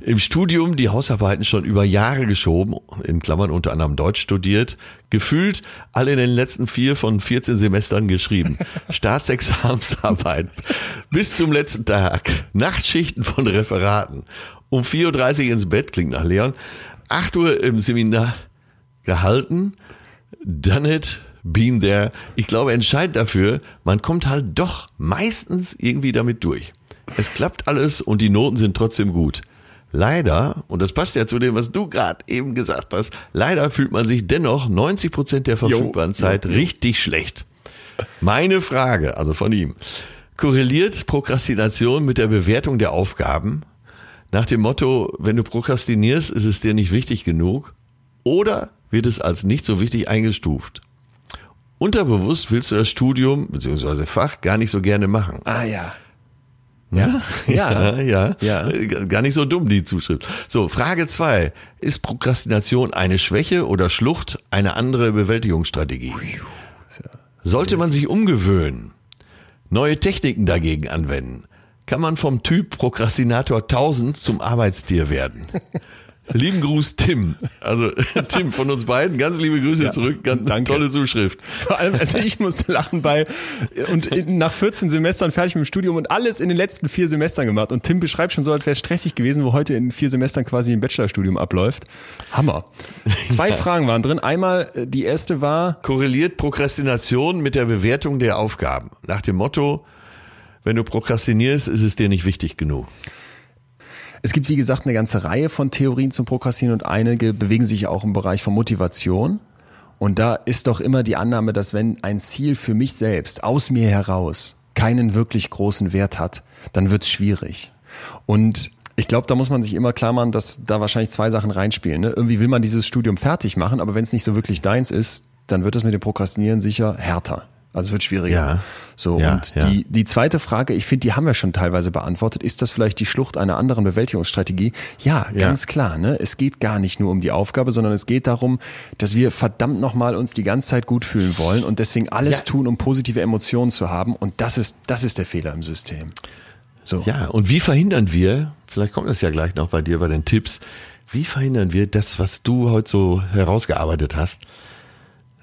Im Studium die Hausarbeiten schon über Jahre geschoben, in Klammern unter anderem Deutsch studiert, gefühlt alle in den letzten vier von 14 Semestern geschrieben. Staatsexamensarbeit bis zum letzten Tag, Nachtschichten von Referaten, um 4.30 Uhr ins Bett, klingt nach Leon, 8 Uhr im Seminar gehalten, done it, been there. Ich glaube, entscheidend dafür, man kommt halt doch meistens irgendwie damit durch. Es klappt alles und die Noten sind trotzdem gut. Leider, und das passt ja zu dem, was du gerade eben gesagt hast, leider fühlt man sich dennoch 90 Prozent der verfügbaren jo, Zeit jo, jo. richtig schlecht. Meine Frage, also von ihm, korreliert Prokrastination mit der Bewertung der Aufgaben? Nach dem Motto, wenn du prokrastinierst, ist es dir nicht wichtig genug? Oder wird es als nicht so wichtig eingestuft. Unterbewusst willst du das Studium bzw. Fach gar nicht so gerne machen. Ah ja. Ja, ja, ja, ja, Gar nicht so dumm, die Zuschrift. So, Frage zwei: Ist Prokrastination eine Schwäche oder Schlucht eine andere Bewältigungsstrategie? Sollte man sich umgewöhnen, neue Techniken dagegen anwenden, kann man vom Typ Prokrastinator 1000 zum Arbeitstier werden. Lieben Gruß, Tim. Also Tim von uns beiden, ganz liebe Grüße ja, zurück, ganz danke. tolle Zuschrift. Vor allem, also ich musste lachen bei und nach 14 Semestern fertig mit dem Studium und alles in den letzten vier Semestern gemacht. Und Tim beschreibt schon so, als wäre es stressig gewesen, wo heute in vier Semestern quasi ein Bachelorstudium abläuft. Hammer. Zwei ja. Fragen waren drin. Einmal, äh, die erste war. Korreliert Prokrastination mit der Bewertung der Aufgaben. Nach dem Motto, wenn du prokrastinierst, ist es dir nicht wichtig genug. Es gibt, wie gesagt, eine ganze Reihe von Theorien zum Prokrastinieren und einige bewegen sich auch im Bereich von Motivation. Und da ist doch immer die Annahme, dass wenn ein Ziel für mich selbst aus mir heraus keinen wirklich großen Wert hat, dann wird es schwierig. Und ich glaube, da muss man sich immer klar machen, dass da wahrscheinlich zwei Sachen reinspielen. Ne? Irgendwie will man dieses Studium fertig machen, aber wenn es nicht so wirklich deins ist, dann wird es mit dem Prokrastinieren sicher härter. Also es wird schwieriger. Ja. So, ja, und ja. Die, die zweite Frage, ich finde, die haben wir schon teilweise beantwortet. Ist das vielleicht die Schlucht einer anderen Bewältigungsstrategie? Ja, ganz ja. klar. Ne? Es geht gar nicht nur um die Aufgabe, sondern es geht darum, dass wir verdammt nochmal uns die ganze Zeit gut fühlen wollen und deswegen alles tun, um positive Emotionen zu haben. Und das ist, das ist der Fehler im System. So. Ja, und wie verhindern wir, vielleicht kommt das ja gleich noch bei dir bei den Tipps, wie verhindern wir das, was du heute so herausgearbeitet hast,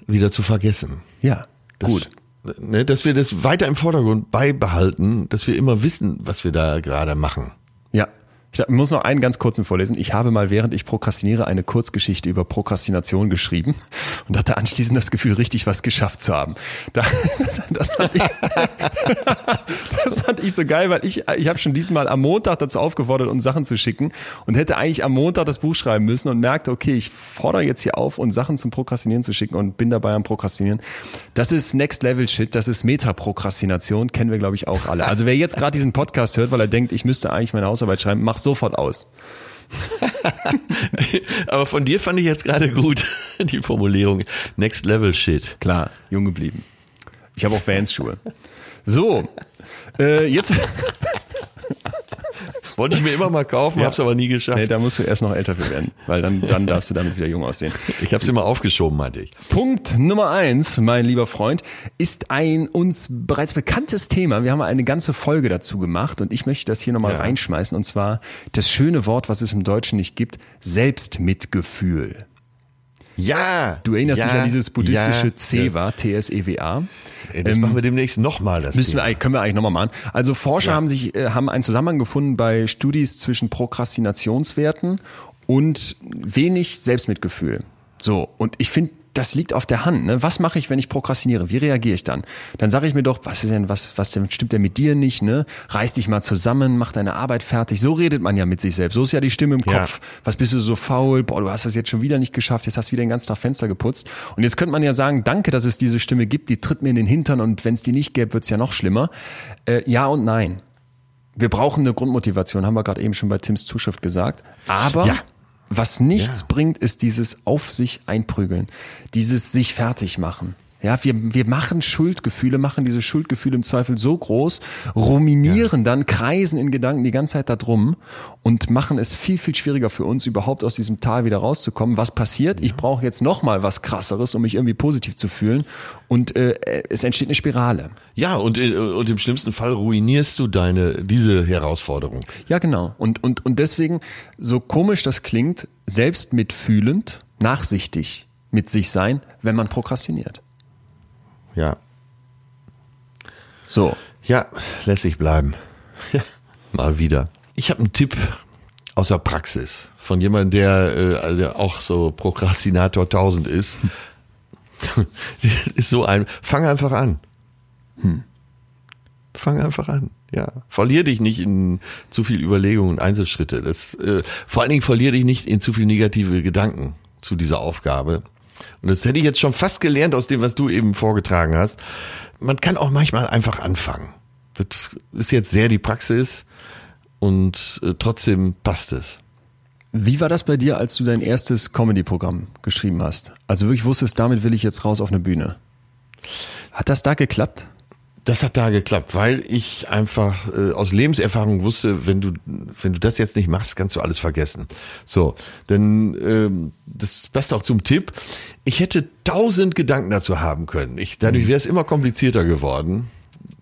wieder zu vergessen? Ja. Das, Gut. Ne, dass wir das weiter im Vordergrund beibehalten, dass wir immer wissen, was wir da gerade machen. Ja, ich muss noch einen ganz kurzen vorlesen. Ich habe mal, während ich prokrastiniere, eine Kurzgeschichte über Prokrastination geschrieben und hatte anschließend das Gefühl, richtig was geschafft zu haben. Das, das, fand, ich, das fand ich so geil, weil ich, ich habe schon diesmal am Montag dazu aufgefordert, uns Sachen zu schicken und hätte eigentlich am Montag das Buch schreiben müssen und merkte, okay, ich fordere jetzt hier auf, uns Sachen zum Prokrastinieren zu schicken und bin dabei am Prokrastinieren. Das ist Next Level Shit, das ist Metaprokrastination, kennen wir, glaube ich, auch alle. Also wer jetzt gerade diesen Podcast hört, weil er denkt, ich müsste eigentlich meine Hausarbeit schreiben, mach's sofort aus. Aber von dir fand ich jetzt gerade gut die Formulierung Next Level Shit. Klar, jung geblieben. Ich habe auch Vans-Schuhe. So, äh, jetzt. Wollte ich mir immer mal kaufen, ja. hab's aber nie geschafft. Nee, da musst du erst noch älter für werden, weil dann, dann darfst du damit wieder jung aussehen. Ich hab's immer aufgeschoben, meinte ich. Punkt Nummer eins, mein lieber Freund, ist ein uns bereits bekanntes Thema. Wir haben eine ganze Folge dazu gemacht und ich möchte das hier nochmal ja. reinschmeißen und zwar das schöne Wort, was es im Deutschen nicht gibt, Selbstmitgefühl. Ja. Du erinnerst ja, dich an dieses buddhistische ja, Cewa, T-S-E-W-A. Das ähm, machen wir demnächst nochmal. Das müssen Thema. wir, können wir eigentlich nochmal machen. Also Forscher ja. haben sich, äh, haben einen Zusammenhang gefunden bei Studis zwischen Prokrastinationswerten und wenig Selbstmitgefühl. So. Und ich finde, das liegt auf der Hand. Ne? Was mache ich, wenn ich prokrastiniere? Wie reagiere ich dann? Dann sage ich mir doch, was ist denn, was, was denn stimmt denn mit dir nicht? Ne? Reiß dich mal zusammen, mach deine Arbeit fertig. So redet man ja mit sich selbst. So ist ja die Stimme im ja. Kopf. Was bist du so faul? Boah, du hast das jetzt schon wieder nicht geschafft. Jetzt hast du wieder den ganzen Tag Fenster geputzt. Und jetzt könnte man ja sagen, danke, dass es diese Stimme gibt. Die tritt mir in den Hintern und wenn es die nicht gäbe, wird's ja noch schlimmer. Äh, ja und nein. Wir brauchen eine Grundmotivation, haben wir gerade eben schon bei Tims Zuschrift gesagt. Aber ja was nichts ja. bringt, ist dieses auf sich einprügeln, dieses sich fertig machen. Ja, wir, wir machen Schuldgefühle, machen diese Schuldgefühle im Zweifel so groß, ruminieren ja. dann, kreisen in Gedanken die ganze Zeit da drum und machen es viel, viel schwieriger für uns, überhaupt aus diesem Tal wieder rauszukommen. Was passiert? Ja. Ich brauche jetzt nochmal was krasseres, um mich irgendwie positiv zu fühlen. Und äh, es entsteht eine Spirale. Ja, und, äh, und im schlimmsten Fall ruinierst du deine, diese Herausforderung. Ja, genau. Und, und, und deswegen, so komisch das klingt, selbst mitfühlend, nachsichtig mit sich sein, wenn man prokrastiniert. Ja. So. Ja, lässig bleiben. Ja, mal wieder. Ich habe einen Tipp aus der Praxis von jemandem, der, äh, der auch so Prokrastinator 1000 ist. ist so ein, fang einfach an. Hm. Fang einfach an. Ja, verlier dich nicht in zu viel Überlegungen und Einzelschritte. Das, äh, vor allen Dingen verlier dich nicht in zu viel negative Gedanken zu dieser Aufgabe. Und das hätte ich jetzt schon fast gelernt aus dem, was du eben vorgetragen hast. Man kann auch manchmal einfach anfangen. Das ist jetzt sehr die Praxis und äh, trotzdem passt es. Wie war das bei dir, als du dein erstes Comedy-Programm geschrieben hast? Also wirklich wusstest, damit will ich jetzt raus auf eine Bühne. Hat das da geklappt? Das hat da geklappt, weil ich einfach äh, aus Lebenserfahrung wusste, wenn du wenn du das jetzt nicht machst, kannst du alles vergessen. So, denn ähm, das passt auch zum Tipp. Ich hätte tausend Gedanken dazu haben können. Ich, dadurch mhm. wäre es immer komplizierter geworden.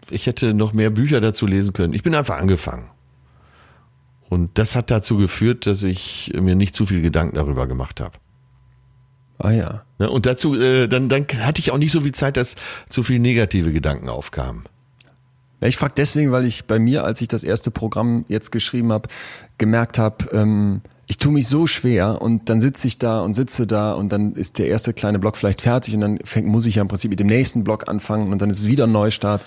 Ich hätte noch mehr Bücher dazu lesen können. Ich bin einfach angefangen. Und das hat dazu geführt, dass ich mir nicht zu viel Gedanken darüber gemacht habe. Ah ja. Ne, und dazu, äh, dann, dann hatte ich auch nicht so viel Zeit, dass zu viel negative Gedanken aufkamen. Ich frage deswegen, weil ich bei mir, als ich das erste Programm jetzt geschrieben habe, gemerkt habe, ähm, ich tue mich so schwer und dann sitze ich da und sitze da und dann ist der erste kleine Block vielleicht fertig und dann fängt, muss ich ja im Prinzip mit dem nächsten Block anfangen und dann ist es wieder ein Neustart.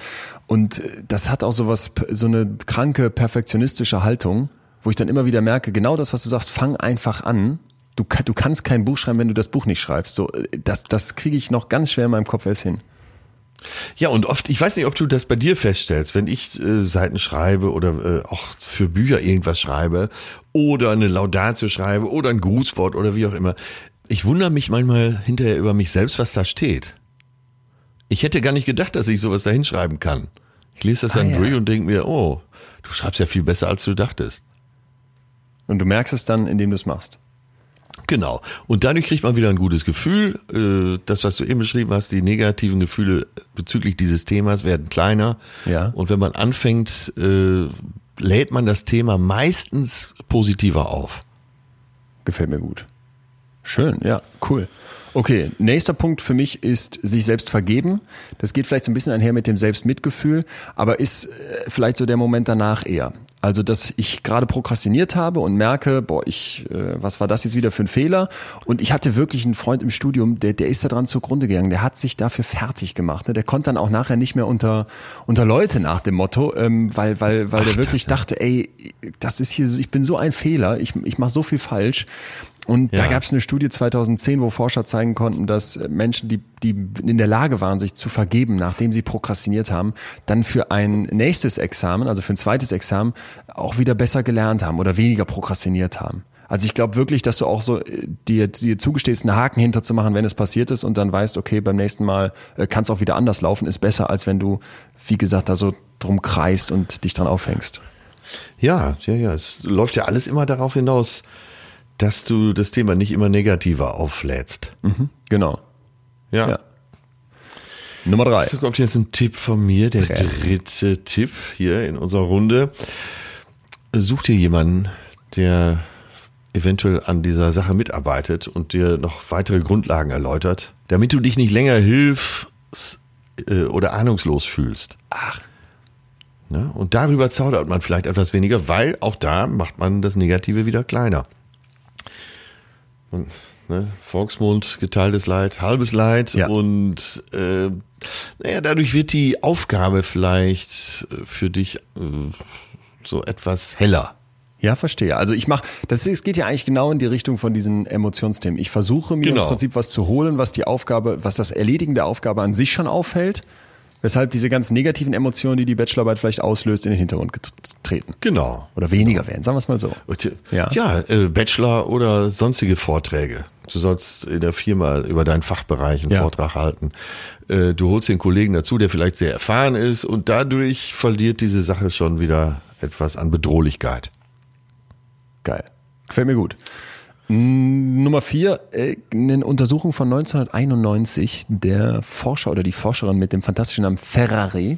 Und äh, das hat auch so was, so eine kranke, perfektionistische Haltung, wo ich dann immer wieder merke, genau das, was du sagst, fang einfach an du, du kannst kein Buch schreiben, wenn du das Buch nicht schreibst. So, das, das kriege ich noch ganz schwer in meinem Kopf erst hin. Ja, und oft, ich weiß nicht, ob du das bei dir feststellst, wenn ich äh, Seiten schreibe oder äh, auch für Bücher irgendwas schreibe oder eine Laudatio schreibe oder ein Grußwort oder wie auch immer. Ich wundere mich manchmal hinterher über mich selbst, was da steht. Ich hätte gar nicht gedacht, dass ich sowas da hinschreiben kann. Ich lese das ah, dann ja. durch und denke mir, oh, du schreibst ja viel besser, als du dachtest. Und du merkst es dann, indem du es machst. Genau. Und dadurch kriegt man wieder ein gutes Gefühl. Äh, das, was du eben beschrieben hast, die negativen Gefühle bezüglich dieses Themas werden kleiner. Ja. Und wenn man anfängt, äh, lädt man das Thema meistens positiver auf. Gefällt mir gut. Schön, ja, cool. Okay, nächster Punkt für mich ist sich selbst vergeben. Das geht vielleicht so ein bisschen einher mit dem Selbstmitgefühl, aber ist äh, vielleicht so der Moment danach eher. Also, dass ich gerade prokrastiniert habe und merke, boah, ich, äh, was war das jetzt wieder für ein Fehler? Und ich hatte wirklich einen Freund im Studium, der, der ist da dran zugrunde gegangen, der hat sich dafür fertig gemacht. Ne? Der konnte dann auch nachher nicht mehr unter, unter Leute nach dem Motto, ähm, weil, weil, weil Ach, der wirklich dachte, ey, das ist hier, ich bin so ein Fehler, ich, ich mache so viel falsch. Und ja. da gab es eine Studie 2010, wo Forscher zeigen konnten, dass Menschen, die, die in der Lage waren, sich zu vergeben, nachdem sie prokrastiniert haben, dann für ein nächstes Examen, also für ein zweites Examen, auch wieder besser gelernt haben oder weniger prokrastiniert haben. Also ich glaube wirklich, dass du auch so äh, dir, dir zugestehst, einen Haken hinterzumachen, wenn es passiert ist und dann weißt, okay, beim nächsten Mal äh, kann es auch wieder anders laufen, ist besser, als wenn du, wie gesagt, da so drum kreist und dich dran aufhängst. Ja, ja, ja. Es läuft ja alles immer darauf hinaus, dass du das Thema nicht immer negativer auflädst. Mhm, genau. Ja. ja. Nummer drei. So kommt jetzt ein Tipp von mir, der drei. dritte Tipp hier in unserer Runde. Such dir jemanden, der eventuell an dieser Sache mitarbeitet und dir noch weitere Grundlagen erläutert, damit du dich nicht länger hilfs- äh, oder ahnungslos fühlst. Ach. Ne? Und darüber zaudert man vielleicht etwas weniger, weil auch da macht man das Negative wieder kleiner. Und, ne? Volksmund, geteiltes Leid, halbes Leid ja. und äh, naja, dadurch wird die Aufgabe vielleicht für dich äh, so etwas heller. Ja, verstehe. Also ich mache, das ist, es geht ja eigentlich genau in die Richtung von diesen Emotionsthemen. Ich versuche mir genau. im Prinzip was zu holen, was die Aufgabe, was das Erledigen der Aufgabe an sich schon auffällt, weshalb diese ganzen negativen Emotionen, die die Bachelorarbeit vielleicht auslöst, in den Hintergrund treten. Genau. Oder weniger genau. werden, sagen wir es mal so. Ja, ja äh, Bachelor oder sonstige Vorträge. Du sollst in der Firma über deinen Fachbereich einen ja. Vortrag halten. Äh, du holst den Kollegen dazu, der vielleicht sehr erfahren ist und dadurch verliert diese Sache schon wieder etwas an Bedrohlichkeit. Geil. Gefällt mir gut. Nummer vier, äh, eine Untersuchung von 1991. Der Forscher oder die Forscherin mit dem fantastischen Namen Ferrari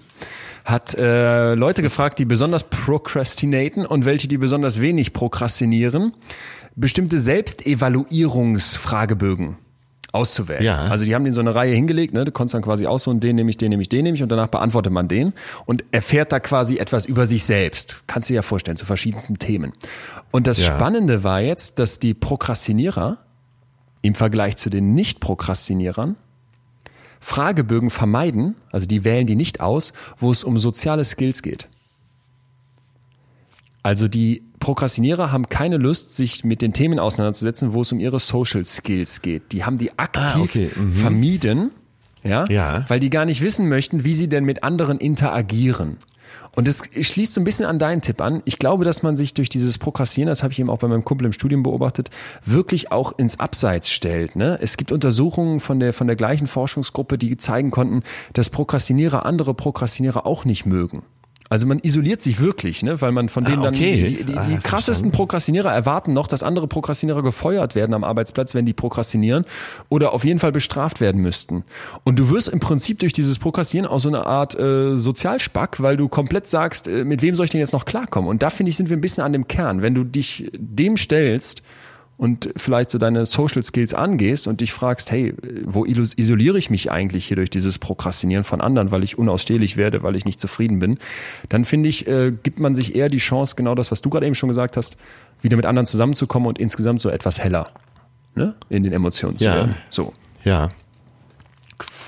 hat äh, Leute gefragt, die besonders prokrastinaten und welche, die besonders wenig prokrastinieren, bestimmte Selbstevaluierungsfragebögen auszuwählen. Ja. Also die haben den so eine Reihe hingelegt, ne? du konntest dann quasi aussuchen, den nehme ich, den nehme ich, den nehme ich und danach beantwortet man den und erfährt da quasi etwas über sich selbst. Kannst du dir ja vorstellen, zu verschiedensten Themen. Und das ja. Spannende war jetzt, dass die Prokrastinierer im Vergleich zu den Nicht-Prokrastinierern Fragebögen vermeiden, also die wählen die nicht aus, wo es um soziale Skills geht. Also die Prokrastinierer haben keine Lust, sich mit den Themen auseinanderzusetzen, wo es um ihre Social Skills geht. Die haben die aktiv ah, okay. mhm. vermieden, ja? ja, weil die gar nicht wissen möchten, wie sie denn mit anderen interagieren. Und das schließt so ein bisschen an deinen Tipp an. Ich glaube, dass man sich durch dieses Prokrastinieren, das habe ich eben auch bei meinem Kumpel im Studium beobachtet, wirklich auch ins Abseits stellt. Ne? Es gibt Untersuchungen von der, von der gleichen Forschungsgruppe, die zeigen konnten, dass Prokrastinierer andere Prokrastinierer auch nicht mögen. Also man isoliert sich wirklich, ne? weil man von denen ah, okay. dann die, die, die, ah, krassesten Prokrastinierer erwarten noch, dass andere Prokrastinierer gefeuert werden am Arbeitsplatz, wenn die prokrastinieren oder auf jeden Fall bestraft werden müssten. Und du wirst im Prinzip durch dieses Prokrastinieren auch so eine Art äh, Sozialspack, weil du komplett sagst, äh, mit wem soll ich denn jetzt noch klarkommen? Und da finde ich, sind wir ein bisschen an dem Kern. Wenn du dich dem stellst, und vielleicht so deine Social Skills angehst und dich fragst, hey, wo isoliere ich mich eigentlich hier durch dieses Prokrastinieren von anderen, weil ich unausstehlich werde, weil ich nicht zufrieden bin, dann finde ich, äh, gibt man sich eher die Chance, genau das, was du gerade eben schon gesagt hast, wieder mit anderen zusammenzukommen und insgesamt so etwas heller ne? in den Emotionen zu ja. werden. So. Ja.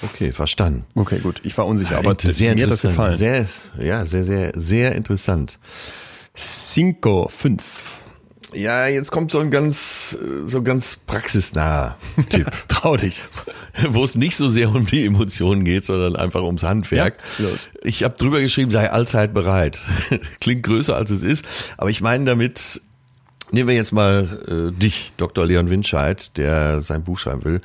Okay, verstanden. Okay, gut. Ich war unsicher, aber sehr mir hat das gefallen. Sehr, ja, sehr, sehr, sehr interessant. Cinco, fünf. Ja, jetzt kommt so ein ganz, so ganz praxisnaher Tipp. Trau dich. Wo es nicht so sehr um die Emotionen geht, sondern einfach ums Handwerk. Ja, los. Ich habe drüber geschrieben, sei allzeit bereit. Klingt größer als es ist, aber ich meine damit, nehmen wir jetzt mal äh, dich, Dr. Leon Winscheid, der sein Buch schreiben will.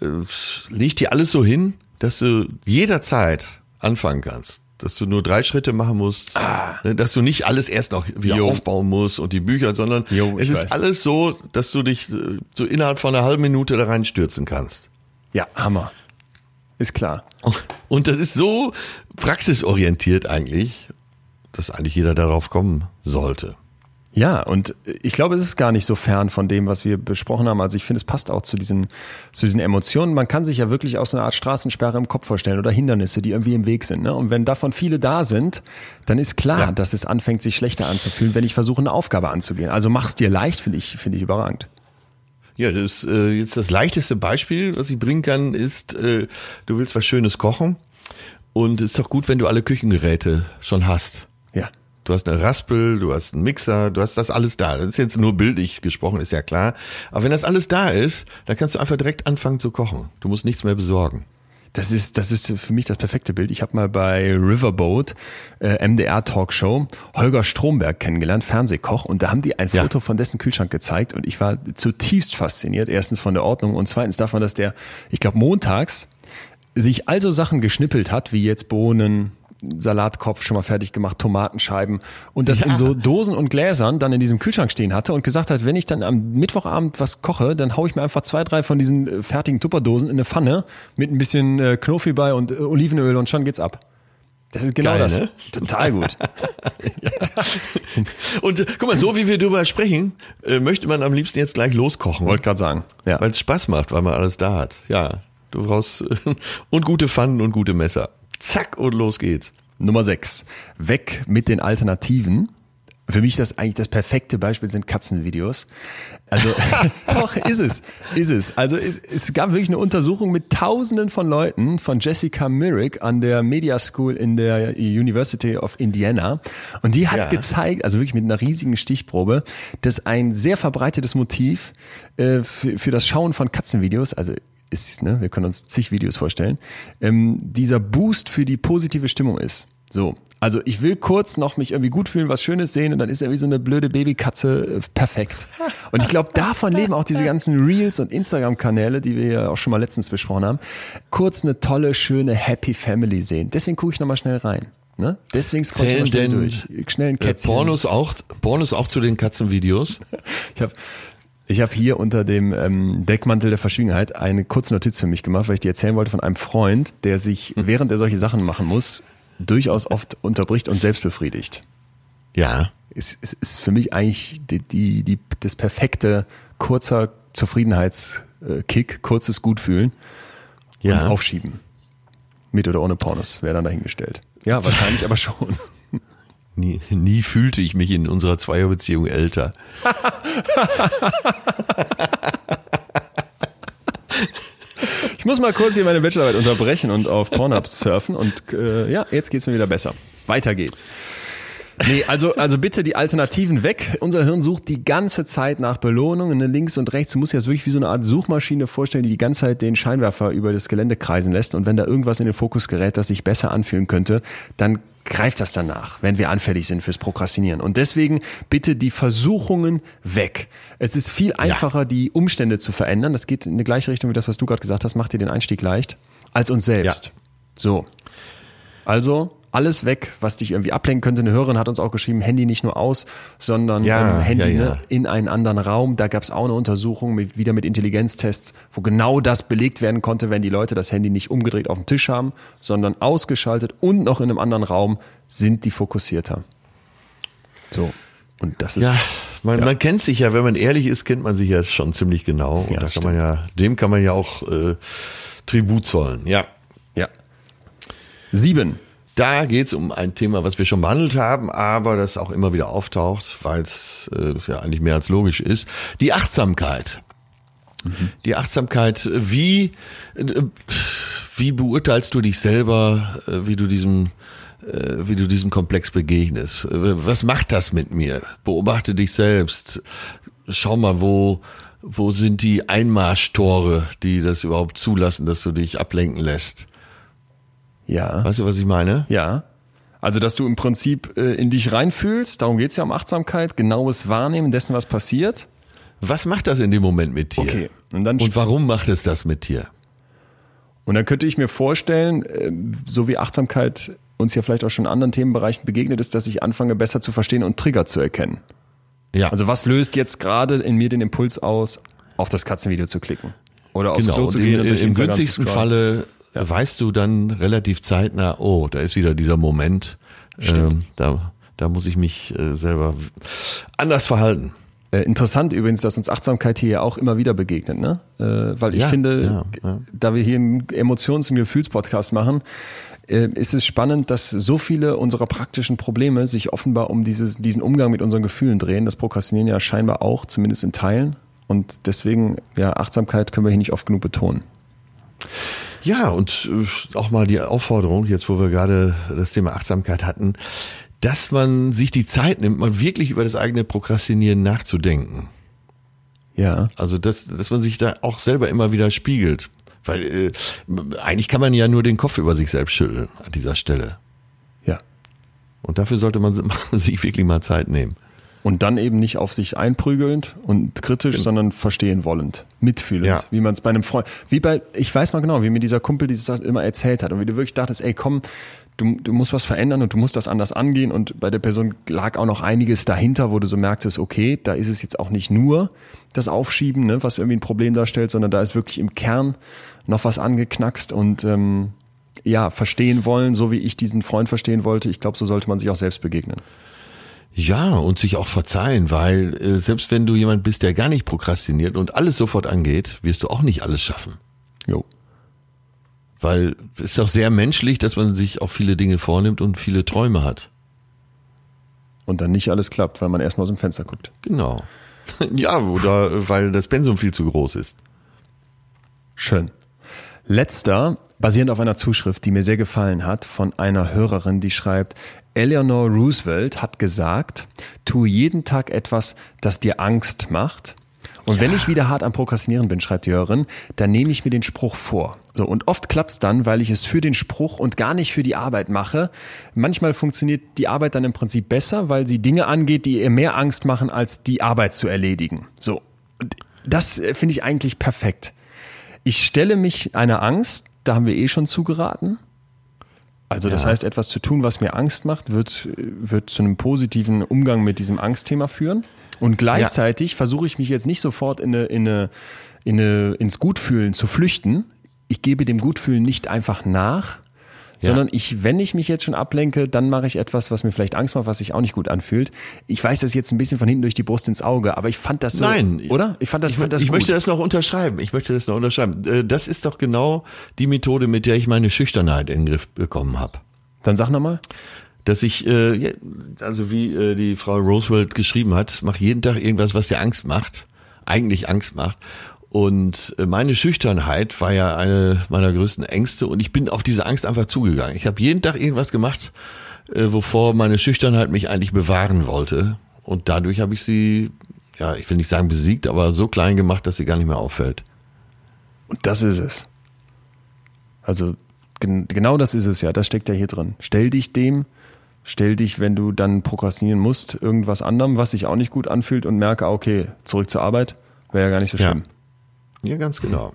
Äh, leg dir alles so hin, dass du jederzeit anfangen kannst dass du nur drei Schritte machen musst, ah. Ne, dass du nicht alles erst noch wieder jo. aufbauen musst und die Bücher, sondern jo, es ist weiß. alles so, dass du dich äh, so innerhalb von einer halben Minute da reinstürzen kannst. Ja, Hammer. Ist klar. Und das ist so praxisorientiert eigentlich, dass eigentlich jeder darauf kommen sollte. Ja, und ich glaube, es ist gar nicht so fern von dem, was wir besprochen haben. Also ich finde, es passt auch zu diesen, zu diesen Emotionen. Man kann sich ja wirklich aus so einer Art Straßensperre im Kopf vorstellen oder Hindernisse, die irgendwie im Weg sind. Ne? Und wenn davon viele da sind, dann ist klar, ja. dass es anfängt, sich schlechter anzufühlen, wenn ich versuche, eine Aufgabe anzugehen. Also mach's dir leicht, finde ich, finde ich überragend. Ja, das ist äh, jetzt das leichteste Beispiel, was ich bringen kann, ist, äh, du willst was Schönes kochen und es ist doch gut, wenn du alle Küchengeräte schon hast. Du hast eine Raspel, du hast einen Mixer, du hast das alles da. Das ist jetzt nur bildlich gesprochen, ist ja klar. Aber wenn das alles da ist, dann kannst du einfach direkt anfangen zu kochen. Du musst nichts mehr besorgen. Das ist, das ist für mich das perfekte Bild. Ich habe mal bei Riverboat, äh, MDR Talkshow, Holger Stromberg kennengelernt, Fernsehkoch, und da haben die ein Foto ja. von dessen Kühlschrank gezeigt und ich war zutiefst fasziniert. Erstens von der Ordnung und zweitens davon, dass der, ich glaube, montags sich also Sachen geschnippelt hat, wie jetzt Bohnen, Salatkopf schon mal fertig gemacht, Tomatenscheiben und das ja. in so Dosen und Gläsern dann in diesem Kühlschrank stehen hatte und gesagt hat, wenn ich dann am Mittwochabend was koche, dann hau ich mir einfach zwei, drei von diesen äh, fertigen Tupperdosen in eine Pfanne mit ein bisschen äh, Knofi bei und äh, Olivenöl und schon geht's ab. Das ist genau Geil, das. Ne? Total gut. ja. Und äh, guck mal, so wie wir darüber sprechen, äh, möchte man am liebsten jetzt gleich loskochen. Wollte gerade sagen. Ja. Weil es Spaß macht, weil man alles da hat. Ja, du brauchst und gute Pfannen und gute Messer. Zack und los geht's. Nummer 6. Weg mit den Alternativen. Für mich das eigentlich das perfekte Beispiel sind Katzenvideos. Also doch ist es, ist es. Also es, es, gab wirklich eine Untersuchung mit Tausenden von Leuten von Jessica Myrick an der Media School in der University of Indiana und die hat ja. gezeigt, also wirklich mit einer riesigen Stichprobe, dass ein sehr verbreitetes Motiv äh, für, für das Schauen von Katzenvideos, also ist, ne, wir können uns zig Videos vorstellen, ähm, dieser Boost für die positive Stimmung ist. So, also ich will kurz noch mich irgendwie gut fühlen, was Schönes sehen und dann ist irgendwie so eine blöde Babykatze äh, perfekt. Und ich glaube, davon leben auch diese ganzen Reels und Instagram-Kanäle, die wir ja auch schon mal letztens besprochen haben. Kurz eine tolle, schöne Happy Family sehen. Deswegen gucke ich nochmal schnell rein. Ne? Deswegen scroll ich mal schnell durch. Schnell ein Kätzchen. Pornos auch, Pornos auch zu den Katzenvideos? ich habe ich habe hier unter dem ähm, Deckmantel der Verschwiegenheit eine kurze Notiz für mich gemacht, weil ich dir erzählen wollte von einem Freund, der sich, während er solche Sachen machen muss, durchaus oft unterbricht und selbst befriedigt. Ja. Es, es ist für mich eigentlich die, die, die, das perfekte kurzer Zufriedenheitskick, kurzes Gutfühlen ja. und aufschieben. Mit oder ohne Pornos, wäre dann dahingestellt. Ja, wahrscheinlich aber schon. Nie, nie fühlte ich mich in unserer Zweierbeziehung älter. ich muss mal kurz hier meine Bachelorarbeit unterbrechen und auf Pornhub surfen und äh, ja, jetzt geht's mir wieder besser. Weiter geht's. Nee, also, also bitte die Alternativen weg. Unser Hirn sucht die ganze Zeit nach Belohnungen. Ne, links und rechts. Du musst dir das wirklich wie so eine Art Suchmaschine vorstellen, die die ganze Zeit den Scheinwerfer über das Gelände kreisen lässt. Und wenn da irgendwas in den Fokus gerät, das sich besser anfühlen könnte, dann greift das danach, wenn wir anfällig sind fürs Prokrastinieren. Und deswegen bitte die Versuchungen weg. Es ist viel einfacher, ja. die Umstände zu verändern. Das geht in die gleiche Richtung wie das, was du gerade gesagt hast. Macht dir den Einstieg leicht. Als uns selbst. Ja. So. Also, alles weg, was dich irgendwie ablenken könnte. Eine Hörerin hat uns auch geschrieben, Handy nicht nur aus, sondern ja, ähm, Handy ja, ja. Ne, in einen anderen Raum. Da gab es auch eine Untersuchung mit, wieder mit Intelligenztests, wo genau das belegt werden konnte, wenn die Leute das Handy nicht umgedreht auf dem Tisch haben, sondern ausgeschaltet und noch in einem anderen Raum, sind die fokussierter. So. Und das ist. Ja, man, man kennt sich ja, wenn man ehrlich ist, kennt man sich ja schon ziemlich genau. Und da kann man ja, dem kann man ja auch äh, Tribut zollen. Ja. Ja. Sieben. Da geht es um ein Thema, was wir schon behandelt haben, aber das auch immer wieder auftaucht, weil es äh, ja eigentlich mehr als logisch ist. Die Achtsamkeit. Mhm. Die Achtsamkeit, wie, äh, wie beurteilst du dich selber, äh, wie du diesem äh, wie du diesem Komplex begegnest. Was macht das mit mir? Beobachte dich selbst. Schau mal, wo, wo sind die Einmarschtore, die das überhaupt zulassen, dass du dich ablenken lässt? Ja. Weißt du, was ich meine? Ja. Also, dass du im Prinzip äh, in dich reinfühlst, darum geht's ja um Achtsamkeit, genaues Wahrnehmen dessen, was passiert. Was macht das in dem Moment mit dir? Okay. Und, dann Und warum macht es das mit dir? Und dann könnte ich mir vorstellen, äh, so wie Achtsamkeit uns ja vielleicht auch schon in anderen Themenbereichen begegnet ist, dass ich anfange besser zu verstehen und Trigger zu erkennen. Ja. Also was löst jetzt gerade in mir den Impuls aus, auf das Katzenvideo zu klicken? Oder aufs genau. Klo zu gehen und Im günstigsten Falle ja. weißt du dann relativ zeitnah, oh, da ist wieder dieser Moment, ähm, da, da muss ich mich äh, selber anders verhalten. Äh, interessant übrigens, dass uns Achtsamkeit hier auch immer wieder begegnet, ne? Äh, weil ich ja, finde, ja, ja. da wir hier einen Emotions- und Gefühlspodcast machen, äh, ist es spannend, dass so viele unserer praktischen Probleme sich offenbar um dieses, diesen Umgang mit unseren Gefühlen drehen. Das Prokrastinieren ja scheinbar auch, zumindest in Teilen. Und deswegen, ja, Achtsamkeit können wir hier nicht oft genug betonen. Ja, und äh, auch mal die Aufforderung, jetzt wo wir gerade das Thema Achtsamkeit hatten, dass man sich die Zeit nimmt, mal wirklich über das eigene Prokrastinieren nachzudenken. Ja. Also, dass, dass man sich da auch selber immer wieder spiegelt. Weil äh, eigentlich kann man ja nur den Kopf über sich selbst schütteln an dieser Stelle. Ja. Und dafür sollte man sich wirklich mal Zeit nehmen. Und dann eben nicht auf sich einprügelnd und kritisch, sondern verstehen wollend, mitfühlend, ja. wie man es bei einem Freund, wie bei, ich weiß noch genau, wie mir dieser Kumpel dieses immer erzählt hat und wie du wirklich dachtest, ey komm, du, du musst was verändern und du musst das anders angehen und bei der Person lag auch noch einiges dahinter, wo du so merktest, okay, da ist es jetzt auch nicht nur das Aufschieben, ne, was irgendwie ein Problem darstellt, sondern da ist wirklich im Kern noch was angeknackst und ähm, ja, verstehen wollen, so wie ich diesen Freund verstehen wollte. Ich glaube, so sollte man sich auch selbst begegnen. Ja, und sich auch verzeihen, weil äh, selbst wenn du jemand bist, der gar nicht prokrastiniert und alles sofort angeht, wirst du auch nicht alles schaffen. Jo. Weil es ist auch sehr menschlich, dass man sich auch viele Dinge vornimmt und viele Träume hat. Und dann nicht alles klappt, weil man erstmal aus dem Fenster guckt. Genau. Ja, oder weil das Pensum viel zu groß ist. Schön. Letzter, basierend auf einer Zuschrift, die mir sehr gefallen hat, von einer Hörerin, die schreibt, Eleanor Roosevelt hat gesagt, tue jeden Tag etwas, das dir Angst macht und ja. wenn ich wieder hart am Prokrastinieren bin, schreibt die Hörerin, dann nehme ich mir den Spruch vor. So, und oft klappt's dann, weil ich es für den Spruch und gar nicht für die Arbeit mache. Manchmal funktioniert die Arbeit dann im Prinzip besser, weil sie Dinge angeht, die ihr mehr Angst machen, als die Arbeit zu erledigen. So. Und das äh, finde ich eigentlich perfekt. Ich stelle mich einer Angst, da haben wir eh schon zugeraten. Also das ja. heißt, etwas zu tun, was mir Angst macht, wird, wird zu einem positiven Umgang mit diesem Angstthema führen. Und gleichzeitig ja. versuche ich mich jetzt nicht sofort in eine, in eine, in eine, ins Gutfühlen zu flüchten. Ich gebe dem Gutfühlen nicht einfach nach, ja. sondern ich, wenn ich mich jetzt schon ablenke, dann mache ich etwas, was mir vielleicht Angst macht, was sich auch nicht gut anfühlt. Ich weiß das jetzt ein bisschen von hinten durch die Brust ins Auge, aber ich fand das so, Nein, oder? Ich fand das, ich, fand das ich gut. möchte das noch unterschreiben. Ich möchte das noch unterschreiben. Äh, das ist doch genau die Methode, mit der ich meine Schüchternheit in den Griff bekommen habe. Dann sag nochmal dass ich, äh, also wie äh, die Frau Roosevelt geschrieben hat, mach jeden Tag irgendwas, was dir Angst macht, eigentlich Angst macht. Und äh, meine Schüchternheit war ja eine meiner größten Ängste und ich bin auf diese Angst einfach zugegangen. Ich habe jeden Tag irgendwas gemacht, äh, wovor meine Schüchternheit mich eigentlich bewahren wollte. Und dadurch habe ich sie, ja, ich will nicht sagen besiegt, aber so klein gemacht, dass sie gar nicht mehr auffällt. Und das ist es. Also genau das ist es ja, das steckt ja hier drin. Stell dich dem, stell dich, wenn du dann prokrastinieren musst, irgendwas anderem, was sich auch nicht gut anfühlt und merke, okay, zurück zur Arbeit, wäre ja gar nicht so schlimm. Ja, ja ganz genau.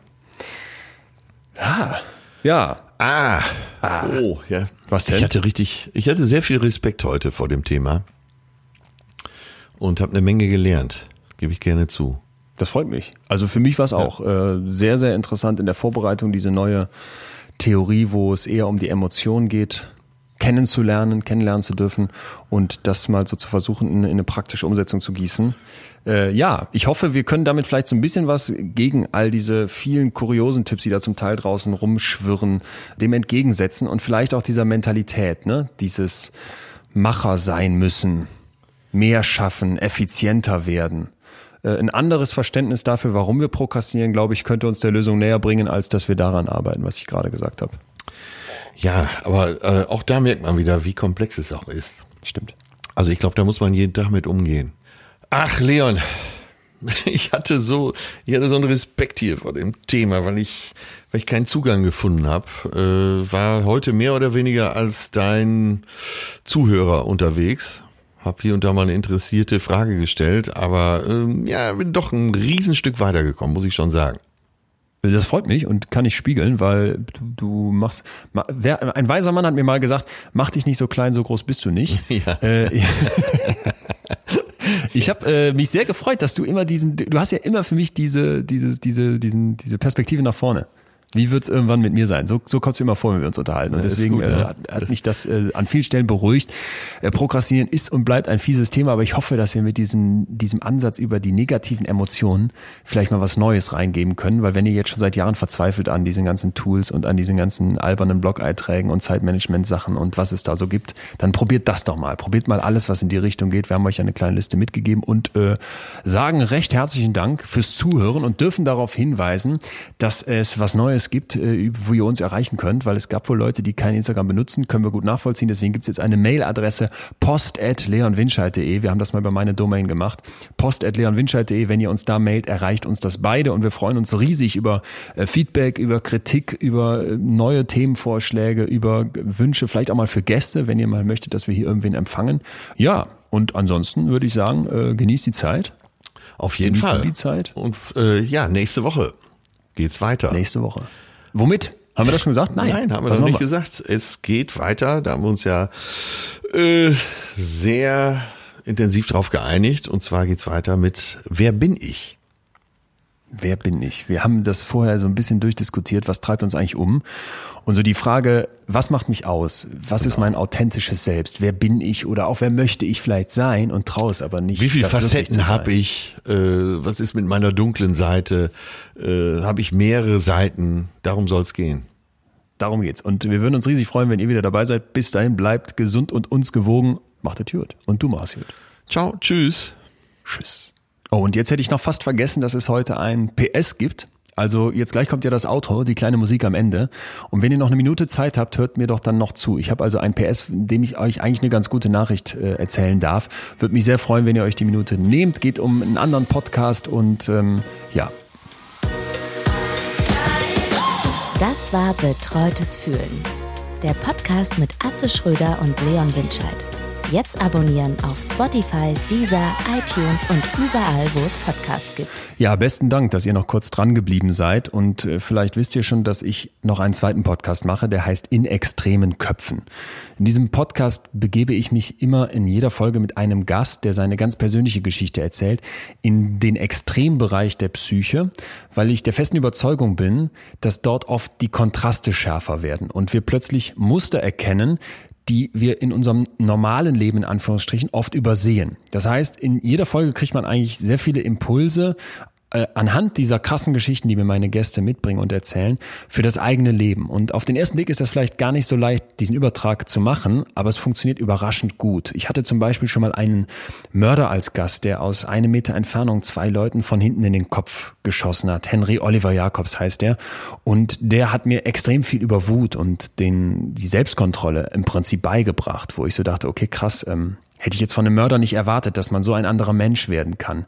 Ah, ja. Ah, ah. oh, ja. Was denn? Ich hatte richtig, ich hatte sehr viel Respekt heute vor dem Thema und habe eine Menge gelernt, gebe ich gerne zu. Das freut mich. Also für mich war es auch ja. äh, sehr, sehr interessant in der Vorbereitung, diese neue Theorie, wo es eher um die Emotionen geht, kennenzulernen, kennenlernen zu dürfen und das mal so zu versuchen, in, in eine praktische Umsetzung zu gießen. Äh, ja, ich hoffe, wir können damit vielleicht so ein bisschen was gegen all diese vielen kuriosen Tipps, die da zum Teil draußen rumschwirren, dem entgegensetzen und vielleicht auch dieser Mentalität, ne, dieses Macher sein müssen, mehr schaffen, effizienter werden. Äh, ein anderes Verständnis dafür, warum wir prokrastinieren, glaube ich, könnte uns der Lösung näher bringen, als dass wir daran arbeiten, was ich gerade gesagt habe. Ja, aber äh, auch da merkt man wieder, wie komplex es auch ist. Stimmt. Also ich glaube, da muss man jeden Tag mit umgehen. Ach, Leon, ich hatte so, ich hatte so einen Respekt hier vor dem Thema, weil ich, weil ich keinen Zugang gefunden habe. Äh, war heute mehr oder weniger als dein Zuhörer unterwegs. Hab hier und da mal eine interessierte Frage gestellt, aber ähm, ja, bin doch ein Riesenstück weitergekommen, muss ich schon sagen. Das freut mich und kann ich spiegeln, weil du, du machst. Wer, ein weiser Mann hat mir mal gesagt: Mach dich nicht so klein, so groß bist du nicht. Ja. Äh, ich habe äh, mich sehr gefreut, dass du immer diesen. Du hast ja immer für mich diese, diese, diese, diesen, diese Perspektive nach vorne. Wie wird es irgendwann mit mir sein? So, so kommt es mir immer vor, wenn wir uns unterhalten. Und deswegen gut, ja. äh, hat, mich das äh, an vielen Stellen beruhigt. Äh, Prokrastinieren ist und bleibt ein fieses Thema, aber ich hoffe, dass wir mit diesem, diesem Ansatz über die negativen Emotionen vielleicht mal was Neues reingeben können, weil wenn ihr jetzt schon seit Jahren verzweifelt an diesen ganzen Tools und an diesen ganzen albernen Blog-Einträgen und Zeitmanagement-Sachen und was es da so gibt, dann probiert das doch mal. Probiert mal alles, was in die Richtung geht. Wir haben euch eine kleine Liste mitgegeben und äh, sagen recht herzlichen Dank fürs Zuhören und dürfen darauf hinweisen, dass es was Neues es gibt, äh, wo ihr uns erreichen könnt, weil es gab wohl Leute, die kein Instagram benutzen, können wir gut nachvollziehen. Deswegen gibt es jetzt eine Mailadresse post.leonwinscheid.de. Wir haben das mal bei meiner Domain gemacht. post.leonwinscheid.de. Wenn ihr uns da mailt, erreicht uns das beide und wir freuen uns riesig über äh, Feedback, über Kritik, über äh, neue Themenvorschläge, über Wünsche, vielleicht auch mal für Gäste, wenn ihr mal möchtet, dass wir hier irgendwen empfangen. Ja, und ansonsten würde ich sagen, genießt die Zeit. Auf jeden Genießt Fall. die Zeit. Und äh, ja, nächste Woche geht's weiter. Nächste Woche. Womit? Haben wir das schon gesagt? Nein. Nein, haben wir Was noch nicht gesagt. Es geht weiter. Da haben wir uns ja äh, sehr intensiv drauf geeinigt. Und zwar geht's weiter mit Wer bin ich? Wer bin ich? Wir haben das vorher so ein bisschen durchdiskutiert, was treibt uns eigentlich um? Und so die Frage, was macht mich aus? Was ist mein authentisches Selbst? Wer bin ich oder auch wer möchte ich vielleicht sein und traue es aber nicht? Wie viele Facetten habe ich? Äh, was ist mit meiner dunklen Seite? Äh, habe ich mehrere Seiten? Darum soll's gehen. Darum geht's. Und wir würden uns riesig freuen, wenn ihr wieder dabei seid. Bis dahin bleibt gesund und uns gewogen. Macht es gut. Und du machst gut. Ciao, tschüss. Tschüss. Oh, und jetzt hätte ich noch fast vergessen, dass es heute ein PS gibt. Also jetzt gleich kommt ja das Outro, die kleine Musik am Ende. Und wenn ihr noch eine Minute Zeit habt, hört mir doch dann noch zu. Ich habe also ein PS, in dem ich euch eigentlich eine ganz gute Nachricht äh, erzählen darf. Würde mich sehr freuen, wenn ihr euch die Minute nehmt. Geht um einen anderen Podcast und ähm, ja, Das war Betreutes Fühlen. Der Podcast mit Atze Schröder und Leon Winscheid. Jetzt abonnieren auf Spotify, Deezer, iTunes und überall, wo es Podcasts gibt. Ja, besten Dank, dass ihr noch kurz dran geblieben seid. Und äh, vielleicht wisst ihr schon, dass ich noch einen zweiten Podcast mache, der heißt In extremen Köpfen. In diesem Podcast begebe ich mich immer in jeder Folge mit einem Gast, der seine ganz persönliche Geschichte erzählt, in den Extrembereich der Psyche, weil ich der festen Überzeugung bin, dass dort oft die Kontraste schärfer werden und wir plötzlich Muster erkennen, die wir in unserem normalen Leben in Anführungsstrichen oft übersehen. Das heißt, in jeder Folge kriegt man eigentlich sehr viele Impulse äh, anhand dieser krassen Geschichten, die mir meine Gäste mitbringen und erzählen, für das eigene Leben. Und auf den ersten Blick ist das vielleicht gar nicht so leicht, diesen Übertrag zu machen, aber es funktioniert überraschend gut. Ich hatte zum Beispiel schon mal einen Mörder als Gast, der aus einem Meter Entfernung zwei Leuten von hinten in den Kopf geschossen hat. Henry Oliver Jacobs heißt er. Und der hat mir extrem viel über Wut und den, die Selbstkontrolle im Prinzip beigebracht, wo ich so dachte, okay, krass, ähm, Hätte ich jetzt von einem Mörder nicht erwartet, dass man so ein anderer Mensch werden kann.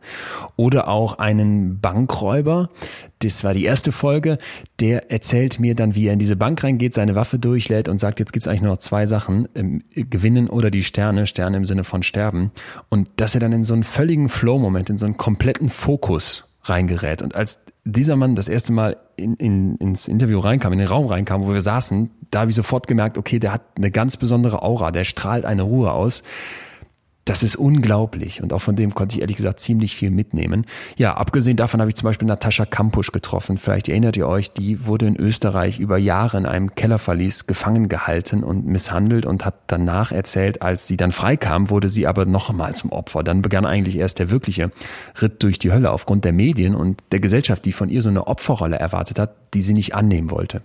Oder auch einen Bankräuber, das war die erste Folge, der erzählt mir dann, wie er in diese Bank reingeht, seine Waffe durchlädt und sagt, jetzt gibt's eigentlich nur noch zwei Sachen, ähm, gewinnen oder die Sterne, Sterne im Sinne von sterben. Und dass er dann in so einen völligen Flow-Moment, in so einen kompletten Fokus reingerät. Und als dieser Mann das erste Mal in, in, ins Interview reinkam, in den Raum reinkam, wo wir saßen, da habe ich sofort gemerkt, okay, der hat eine ganz besondere Aura, der strahlt eine Ruhe aus das ist unglaublich und auch von dem konnte ich ehrlich gesagt ziemlich viel mitnehmen. Ja, abgesehen davon habe ich zum Beispiel Natascha Kampusch getroffen. Vielleicht erinnert ihr euch, die wurde in Österreich über Jahre in einem Kellerverlies gefangen gehalten und misshandelt und hat danach erzählt, als sie dann freikam, wurde sie aber noch einmal zum Opfer. Dann begann eigentlich erst der wirkliche Ritt durch die Hölle aufgrund der Medien und der Gesellschaft, die von ihr so eine Opferrolle erwartet hat, die sie nicht annehmen wollte.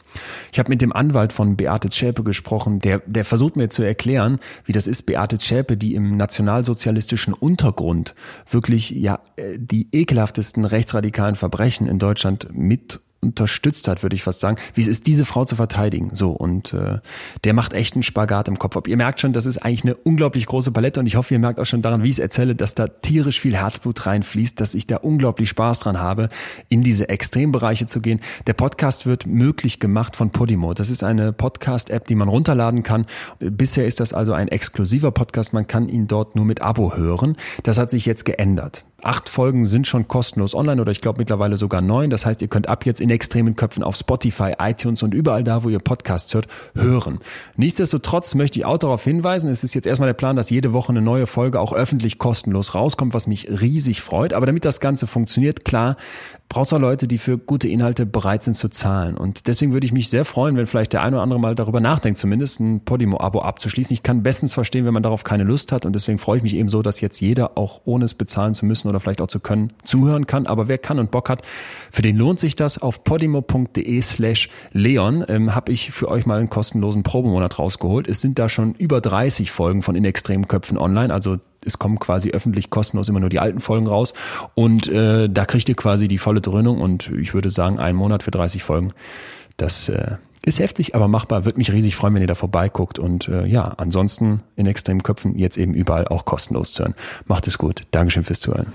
Ich habe mit dem Anwalt von Beate Zschäpe gesprochen, der, der versucht mir zu erklären, wie das ist, Beate Zschäpe, die im nationalsozialistischen Untergrund wirklich ja äh, die ekelhaftesten rechtsradikalen Verbrechen in Deutschland mit unterstützt hat, würde ich fast sagen, wie es ist, diese Frau zu verteidigen. So, und äh, der macht echt einen Spagat im Kopf. Ihr merkt schon, das ist eigentlich eine unglaublich große Palette und ich hoffe, ihr merkt auch schon daran, wie ich es erzähle, dass da tierisch viel Herzblut reinfließt, dass ich da unglaublich Spaß dran habe, in diese Extrembereiche zu gehen. Der Podcast wird möglich gemacht von Podimo. Das ist eine Podcast-App, die man runterladen kann. Bisher ist das also ein exklusiver Podcast. Man kann ihn dort nur mit Abo hören. Das hat sich jetzt geändert. Acht Folgen sind schon kostenlos online oder ich glaube mittlerweile sogar neun. Das heißt, ihr könnt ab jetzt in extremen Köpfen auf Spotify, iTunes und überall da, wo ihr Podcasts hört, hören. Nichtsdestotrotz möchte ich auch darauf hinweisen, es ist jetzt erstmal der Plan, dass jede Woche eine neue Folge auch öffentlich kostenlos rauskommt, was mich riesig freut. Aber damit das Ganze funktioniert, klar, braucht es auch Leute, die für gute Inhalte bereit sind zu zahlen. Und deswegen würde ich mich sehr freuen, wenn vielleicht der eine oder andere mal darüber nachdenkt, zumindest ein Podimo-Abo abzuschließen. Ich kann bestens verstehen, wenn man darauf keine Lust hat. Und deswegen freue ich mich eben so, dass jetzt jeder auch ohne es bezahlen zu müssen oder vielleicht auch zu können, zuhören kann. Aber wer kann und Bock hat, für den lohnt sich das. Auf podimo.de slash Leon ähm, habe ich für euch mal einen kostenlosen Probemonat rausgeholt. Es sind da schon über 30 Folgen von In extremen Köpfen online. Also es kommen quasi öffentlich kostenlos immer nur die alten Folgen raus. Und äh, da kriegt ihr quasi die volle Dröhnung und ich würde sagen, einen Monat für 30 Folgen. Das äh, ist heftig, aber machbar. Würde mich riesig freuen, wenn ihr da vorbeiguckt. Und äh, ja, ansonsten in extremen Köpfen jetzt eben überall auch kostenlos zu hören. Macht es gut. Dankeschön fürs Zuhören.